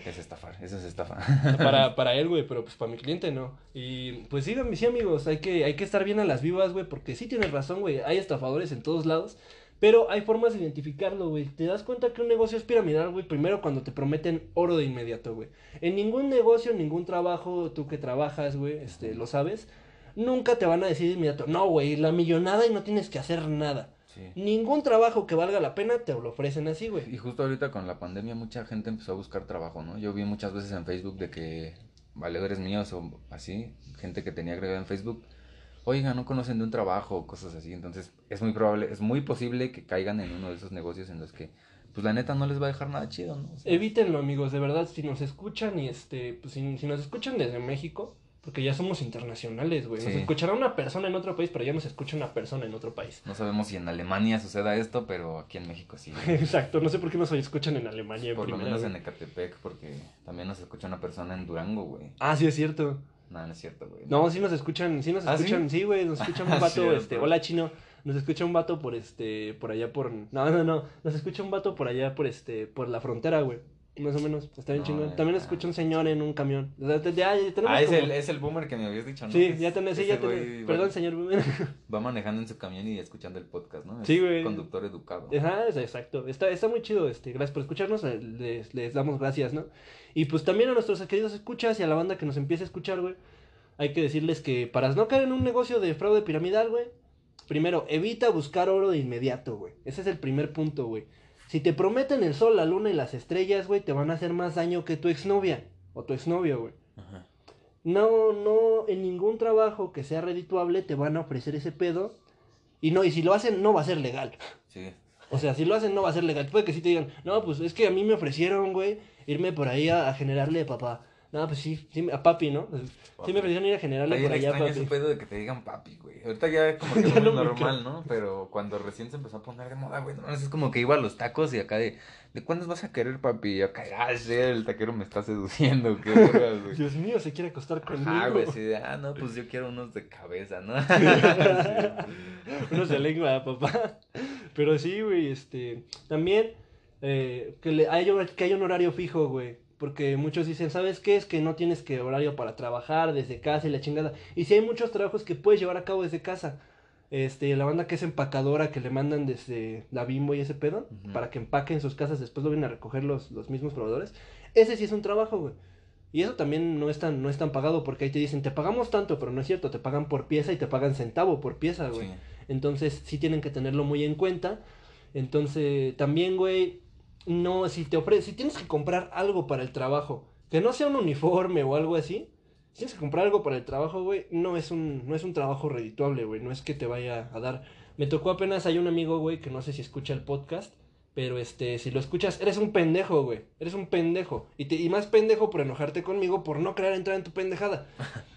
Es estafar, eso es estafa. <laughs> Para, <laughs> para él, güey, pero pues para mi cliente no. Y pues sí, sí, amigos, hay que, hay que estar bien a las vivas, güey, porque sí tienes razón, güey. Hay estafadores en todos lados. Pero hay formas de identificarlo, güey. Te das cuenta que un negocio es piramidal, güey, primero cuando te prometen oro de inmediato, güey. En ningún negocio, en ningún trabajo, tú que trabajas, güey, este, lo sabes, nunca te van a decir de inmediato, no, güey, la millonada y no tienes que hacer nada. Sí. Ningún trabajo que valga la pena te lo ofrecen así, güey. Y justo ahorita con la pandemia mucha gente empezó a buscar trabajo, ¿no? Yo vi muchas veces en Facebook de que valedores míos o así, gente que tenía agregada en Facebook, oiga, no conocen de un trabajo o cosas así. Entonces es muy probable, es muy posible que caigan en uno de esos negocios en los que, pues la neta no les va a dejar nada chido, ¿no? O sea, Evítenlo, amigos, de verdad, si nos escuchan y este, pues si, si nos escuchan desde México, porque ya somos internacionales, güey. Nos Sí. escuchará una persona en otro país, pero ya nos escucha una persona en otro país. no sabemos si en Alemania suceda esto, pero aquí en México sí. <laughs> Exacto, no sé por qué nos escuchan en Alemania. en Por lo menos en. Ecatepec, porque también nos escucha una persona en Durango, güey. Ah, sí, es cierto. No, no es cierto, güey. No, sí nos escuchan, sí nos ¿Ah, sí? escuchan, sí, güey, nos escucha un <laughs> Ah, vato, este, hola chino, nos escucha un vato por este, por allá por, no, no, no, nos escucha un vato por allá por este, por la frontera, güey, más o menos, está bien No, chingón. También nos escucha un señor en un camión, o sea, ya, ya tenemos Ah, es como- el, es el boomer que me habías dicho, ¿no? Sí, Es- ya tenés, sí, ya güey tenés, va- perdón, señor, <laughs> Va manejando en su camión y escuchando el podcast, ¿no? Es Sí, güey. Conductor educado. Ajá, es- exacto. Está, está muy chido, este. Gracias por escucharnos. eh, Les, les damos gracias, ¿no? Y pues también a nuestros queridos escuchas y a la banda que nos empiece a escuchar, güey. Hay que decirles que para no caer en un negocio de fraude piramidal, güey. Primero, evita buscar oro de inmediato, güey. Ese es el primer punto, güey. Si te prometen el sol, la luna y las estrellas, güey, te van a hacer más daño que tu exnovia o tu exnovio, güey. Ajá. No, no, en ningún trabajo que sea redituable te van a ofrecer ese pedo. Y no, y si lo hacen, no va a ser legal. Sí. O sea, si lo hacen no va a ser legal. Puede que sí te digan, no, pues es que a mí me ofrecieron, güey, irme por ahí a, a generarle papá. No, pues sí, sí, a papi, ¿no? Pues, Sí me ofrecieron ir a generarle Está por allá papi. ese pedo de que te digan papi, güey. Ahorita ya como que <laughs> es normal, ¿no? Pero cuando recién se empezó a poner de moda, güey, no, es como que iba a los tacos y acá de, ¿de cuándo vas a querer, papi? Y acá, ah, sí, el taquero me está seduciendo, qué vergas, güey. <laughs> Dios mío, se quiere acostar conmigo. Ajá, güey, así de, ah, no, pues yo quiero unos de cabeza, ¿no? <laughs> Unos de lengua, papá. Pero sí, güey, este. También eh, que, le, hay, que hay un horario fijo, güey. Porque muchos dicen, ¿sabes qué? Es que no tienes que horario para trabajar desde casa y la chingada. Y si hay muchos trabajos que puedes llevar a cabo desde casa. Este, la banda que es empacadora, que le mandan desde la bimbo y ese pedo, para que empaquen sus casas, después lo vienen a recoger los, los mismos proveedores. Ese sí es un trabajo, güey. Y eso también no es tan, no es tan pagado, porque ahí te dicen, te pagamos tanto, pero no es cierto, te pagan por pieza y te pagan centavo por pieza, güey. Sí. Entonces, sí tienen que tenerlo muy en cuenta. Entonces, también, güey, no, si te ofre si tienes que comprar algo para el trabajo, que no sea un uniforme o algo así, si tienes que comprar algo para el trabajo, güey, no es un, no es un trabajo redituable, güey, no es que te vaya a dar. Me tocó apenas, hay un amigo, güey, que no sé si escucha el podcast, pero este, si lo escuchas, eres un pendejo, güey, eres un pendejo. Y, te, y más pendejo por enojarte conmigo por no querer entrar en tu pendejada. <laughs>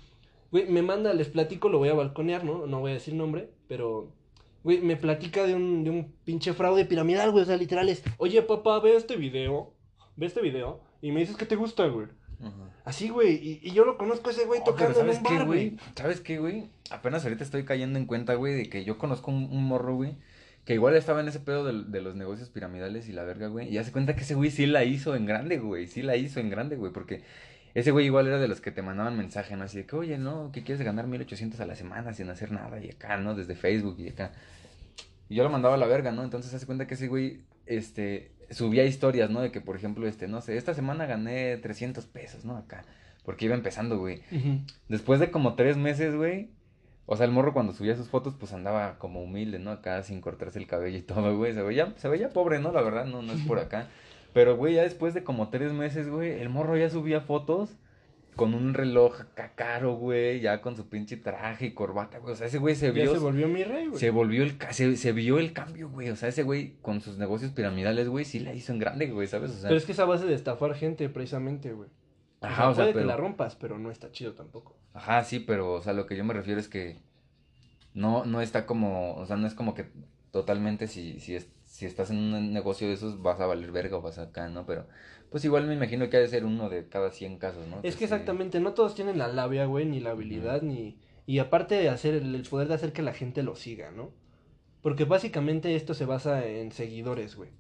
Güey, me manda, les platico, lo voy a balconear, ¿no? No voy a decir nombre, pero Güey, me platica de un, de un pinche fraude piramidal, güey. O sea, literal es, oye, papá, ve este video. Ve este video. Y me dices que te gusta, güey. Ajá. Así, güey. Y, y yo lo conozco a ese güey Oh, tocando en ¿sabes un qué, bar, güey. ¿Sabes qué, güey? Apenas ahorita estoy cayendo en cuenta, güey, de que yo conozco un, un morro, güey, que igual estaba en ese pedo del- de, los negocios piramidales y la verga, güey. Y hace cuenta que ese güey sí la hizo en grande, güey. Sí la hizo en grande, güey, porque ese güey igual era de los que te mandaban mensaje, ¿no? Así de que, oye, ¿no? Que quieres ganar 1800 a la semana sin hacer nada y acá, ¿no? Desde Facebook y acá. Y yo lo mandaba a la verga, ¿no? Entonces hace cuenta que ese güey, este, subía historias, ¿no? De que, por ejemplo, este, no sé, esta semana gané 300 pesos, ¿no? Acá. Porque iba empezando, güey. Después de como tres meses, güey. O sea, el morro cuando subía sus fotos, pues andaba como humilde, ¿no? Acá sin cortarse el cabello y todo, güey. Se veía, se veía pobre, ¿no? La verdad, no, no es por acá. Pero, güey, ya después de como tres meses, güey, el morro ya subía fotos con un reloj caro, güey. Ya con su pinche traje y corbata, güey. O sea, ese güey se Ya vio. se volvió mi rey, güey. Se volvió el, se, se vio el cambio, güey. O sea, ese güey con sus negocios piramidales, güey, sí la hizo en grande, güey, ¿sabes? O sea, Pero es que es a base de estafar gente, precisamente, güey. O ajá, sea, o sea, puede pero. que la rompas, pero no está chido tampoco. Ajá, sí, pero, o sea, lo que yo me refiero es que no, no está como, o sea, no es como que totalmente si, si, es, si estás en un negocio de esos vas a valer verga o vas acá, ¿no? Pero, pues igual me imagino que ha de ser uno de cada 100 casos, ¿no? Es que exactamente, no todos tienen la labia, güey, ni la habilidad, ni... Y aparte de hacer, el, poder de hacer que la gente lo siga, ¿no? Porque básicamente esto se basa en seguidores, güey.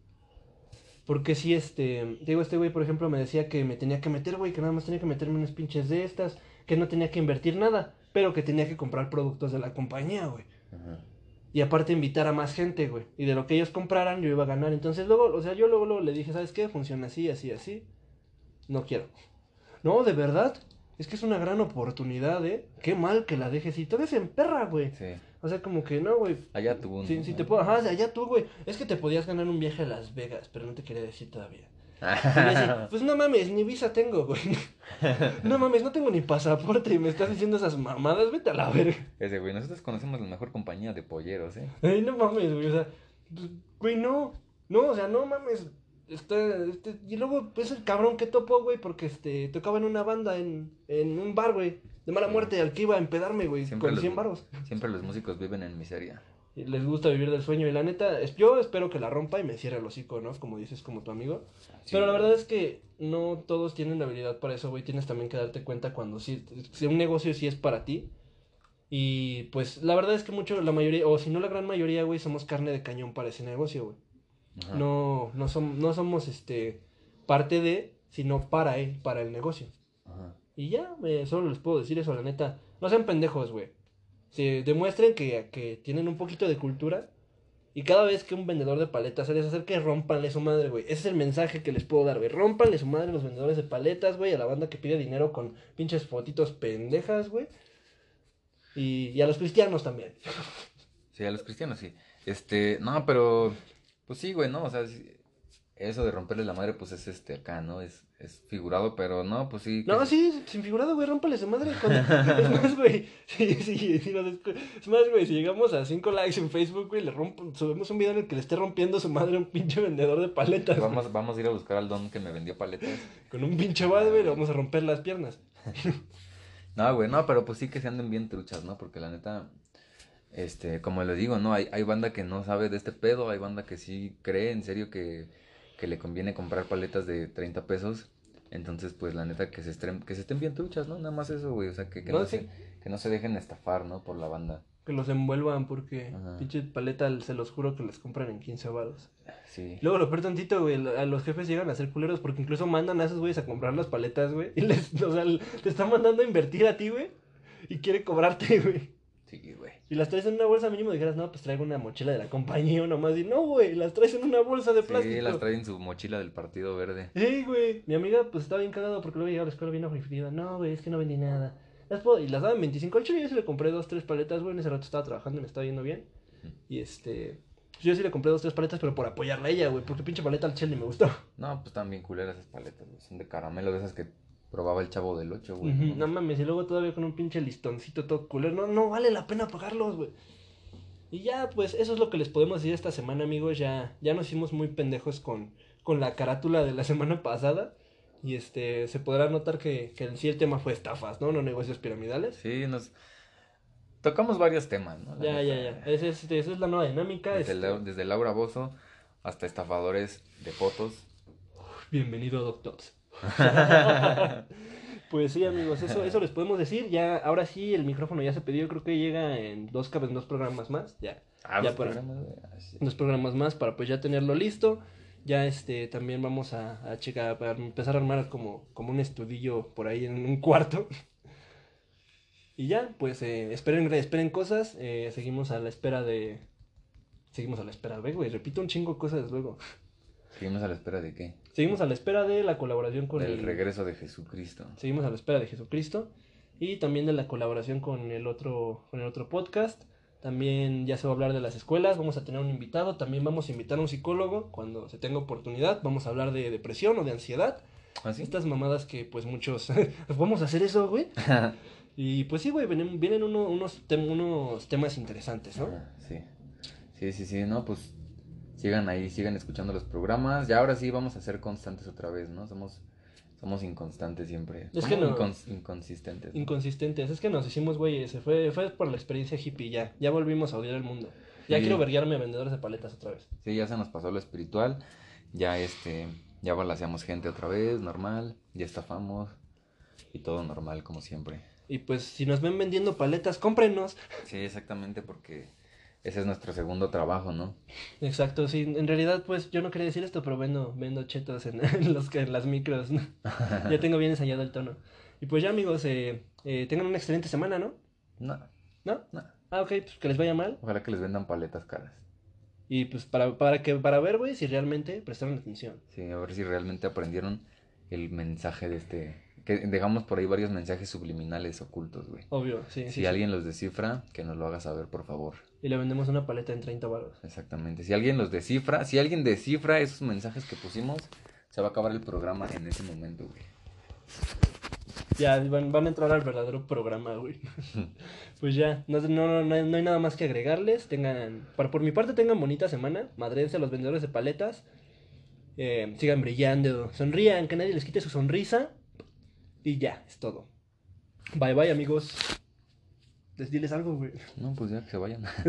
Porque si este, te digo, este güey, por ejemplo, me decía que me tenía que meter, güey, que nada más tenía que meterme unas pinches de estas, que no tenía que invertir nada, pero que tenía que comprar productos de la compañía, güey. Ajá. Y aparte invitar a más gente, güey. Y de lo que ellos compraran, yo iba a ganar. Entonces luego, o sea, yo luego, luego le dije, ¿sabes qué? Funciona así, así, así. No quiero. No, de verdad. Es que es una gran oportunidad, ¿eh? Qué mal que la dejes y todavía se emperra, güey. Sí, O sea, como que no, güey. allá un... Si, si te puedo, ajá, allá tú, güey. Es que te podías ganar un viaje a Las Vegas, pero no te quería decir todavía. Y <laughs> pues no mames, ni visa tengo, güey. No mames, no tengo ni pasaporte y me estás diciendo esas mamadas, vete a la verga. Ese güey, nosotros conocemos la mejor compañía de polleros, ¿eh? Ay, no mames, güey, o sea, güey, no, no, o sea, no mames, este, y luego, pues, el cabrón que topó, güey, porque, este, tocaba en una banda en, en un bar, güey, de mala muerte, al que iba a empedarme, güey, Siempre con los- 100 baros. Siempre los músicos viven en miseria. Les gusta vivir del sueño. Y la neta, yo espero que la rompa y me cierre el hocico, ¿no? Como dices, como tu amigo. Sí, Pero la verdad es que no todos tienen la habilidad para eso, güey. Tienes también que darte cuenta cuando sí, si un negocio sí es para ti. Y pues la verdad es que mucho, la mayoría, o si no la gran mayoría, güey, somos carne de cañón para ese negocio, güey. Ajá. No, no, som- no somos este parte de, sino para él, para el negocio. Ajá. Y ya, eh, solo les puedo decir eso, la neta. No sean pendejos, güey. Se demuestren que, que tienen un poquito de cultura. Y cada vez que un vendedor de paletas se les acerque, rompanle su madre, güey. Ese es el mensaje que les puedo dar, güey. Rompanle su madre a los vendedores de paletas, güey. A la banda que pide dinero con pinches fotitos pendejas, güey. Y, y a los cristianos también. <laughs> Sí, a los cristianos, sí. Este, no, pero, pues sí, güey, ¿no? O sea, eso de romperles la madre, pues es este acá, ¿no? Es, es figurado, pero no, pues sí. No, sí, sin figurado, güey, rómpale su madre. Cuando... <laughs> <laughs> Es más, güey, sí, sí, sí, es más, güey, si llegamos a 5 likes en Facebook, güey, le rompo, subimos un video en el que le esté rompiendo su madre a un pinche vendedor de paletas. güey. Vamos, vamos a ir a buscar al don que me vendió paletas. Con un pinche bad, güey, le vamos a romper las piernas. <laughs> No, güey, no, pero pues sí que se anden bien truchas, ¿no? Porque la neta, este, como les digo, ¿no? Hay, hay banda que no sabe de este pedo, hay banda que sí cree en serio que, que le conviene comprar paletas de 30 pesos. Entonces, pues la neta, que se estén, que se estén bien truchas, ¿no? Nada más eso, güey. O sea, que, que, No, no, sí. se, que no se dejen estafar, ¿no? Por la banda. Que los envuelvan porque Ajá. pinche paleta, se los juro que les compran en 15 baros. Sí. Luego lo peor tantito, güey, a los jefes llegan a ser culeros porque incluso mandan a esos güeyes a comprar las paletas, güey. Y les, o sea, te están mandando a invertir a ti, güey. Y quiere cobrarte, <laughs> güey. Sí, güey. Y las traes en una bolsa mínimo dijeras, no, pues traigo una mochila de la compañía o nomás. Y no, güey, las traes en una bolsa de plástico. Sí, las trae en su mochila del Partido Verde. Sí, güey. Mi amiga, pues estaba bien cagada porque luego llegaba a la escuela bien afligida. No, güey, es que no vendí nada. Las puedo... Y las daban 25 al chile. Yo sí le compré dos, tres paletas, güey. En ese rato estaba trabajando y me estaba yendo bien. Y este. pues yo sí le compré dos, tres paletas, pero por apoyarla a ella, güey. Porque pinche paleta al chile ni me gustó. No, pues están bien culeras esas paletas, güey. Son de caramelo, de esas que probaba el chavo del 8, güey. Ujú, ¿no? No mames, y luego todavía con un pinche listoncito todo culero. No, no vale la pena pagarlos, güey. Y ya, pues, eso es lo que les podemos decir esta semana, amigos. Ya, ya nos hicimos muy pendejos con, con la carátula de la <laughs> semana pasada. Y este, se podrá notar que, que en sí el tema fue estafas, ¿no? No negocios piramidales. Sí, nos tocamos varios temas, ¿no? La Ya, ya, neta. ya. Esa es, esa es la nueva dinámica. Desde, este, desde Laura Bozo hasta estafadores de fotos. Bienvenido, doctores. <laughs> Pues sí, amigos, eso, eso les podemos decir. Ya, ahora sí, el micrófono ya se pidió. Creo que llega en dos, en dos programas más. Ya. Ah, Ya los para- programas, güey. Ah, sí. dos programas más para pues ya tenerlo listo. Ya este también vamos a, a checar, para empezar a armar como, como un estudillo por ahí en un cuarto. Y ya, pues eh, esperen, esperen cosas. eh, seguimos a la espera de. Seguimos a la espera, ve, güey, repito un chingo de cosas luego. Seguimos a la espera de qué? Seguimos a la espera de la colaboración con Del el. regreso de Jesucristo. Seguimos a la espera de Jesucristo. Y también de la colaboración con el otro, con el otro podcast. También ya se va a hablar de las escuelas. Vamos a tener un invitado. También vamos a invitar a un psicólogo cuando se tenga oportunidad. Vamos a hablar de depresión o de ansiedad. ¿Ah, sí? Estas mamadas que pues muchos... <laughs> Vamos a hacer eso, güey. <laughs> Y pues sí, güey, vienen, vienen uno- unos, tem- unos temas interesantes, ¿no? Ah, sí. Sí, sí, sí, no, pues sigan ahí, sigan escuchando los programas. Ya ahora sí vamos a ser constantes otra vez, ¿no? Somos somos inconstantes siempre. Es que no- incons- inconsistentes. ¿no? Inconsistentes. Es que nos hicimos, güey, se fue, fue por la experiencia hippie ya. Ya volvimos a odiar el mundo. Ya Sí. quiero verguiarme a vendedores de paletas otra vez. Sí, ya se nos pasó lo espiritual. Ya este, ya balaseamos gente otra vez, normal. Ya estafamos. Y todo normal, como siempre. Y pues si nos ven vendiendo paletas, cómprenos. Sí, exactamente, porque ese es nuestro segundo trabajo, ¿no? Exacto, sí. En realidad, pues yo no quería decir esto, pero vendo, vendo chetos en, <laughs> en los, que- en las micros. ¿no? <laughs> ya tengo bien ensayado el tono. Y pues ya, amigos, eh, eh, tengan una excelente semana, ¿no? No, ¿No? no. Ah, ok, pues que les vaya mal. Ojalá que les vendan paletas caras. Y pues para, para, que, para ver, güey, si realmente prestaron atención. Sí, a ver si realmente aprendieron el mensaje de este... Que dejamos por ahí varios mensajes subliminales ocultos, güey. Obvio, sí. Si sí. alguien los descifra, que nos lo haga saber, por favor. Y le vendemos una paleta en 30 baros. Exactamente. Si alguien los descifra, si alguien descifra esos mensajes que pusimos, se va a acabar el programa en ese momento, güey. Ya, van, van a entrar al verdadero programa, güey. <laughs> pues ya, no, no, no, no hay, nada más que agregarles. Tengan, para, por mi parte, tengan bonita semana. Madrense a los vendedores de paletas. Eh, sigan brillando, sonrían, que nadie les quite su sonrisa. Y ya, es todo. Bye bye, amigos. Les diles algo, güey. No, pues ya que se vayan. <laughs>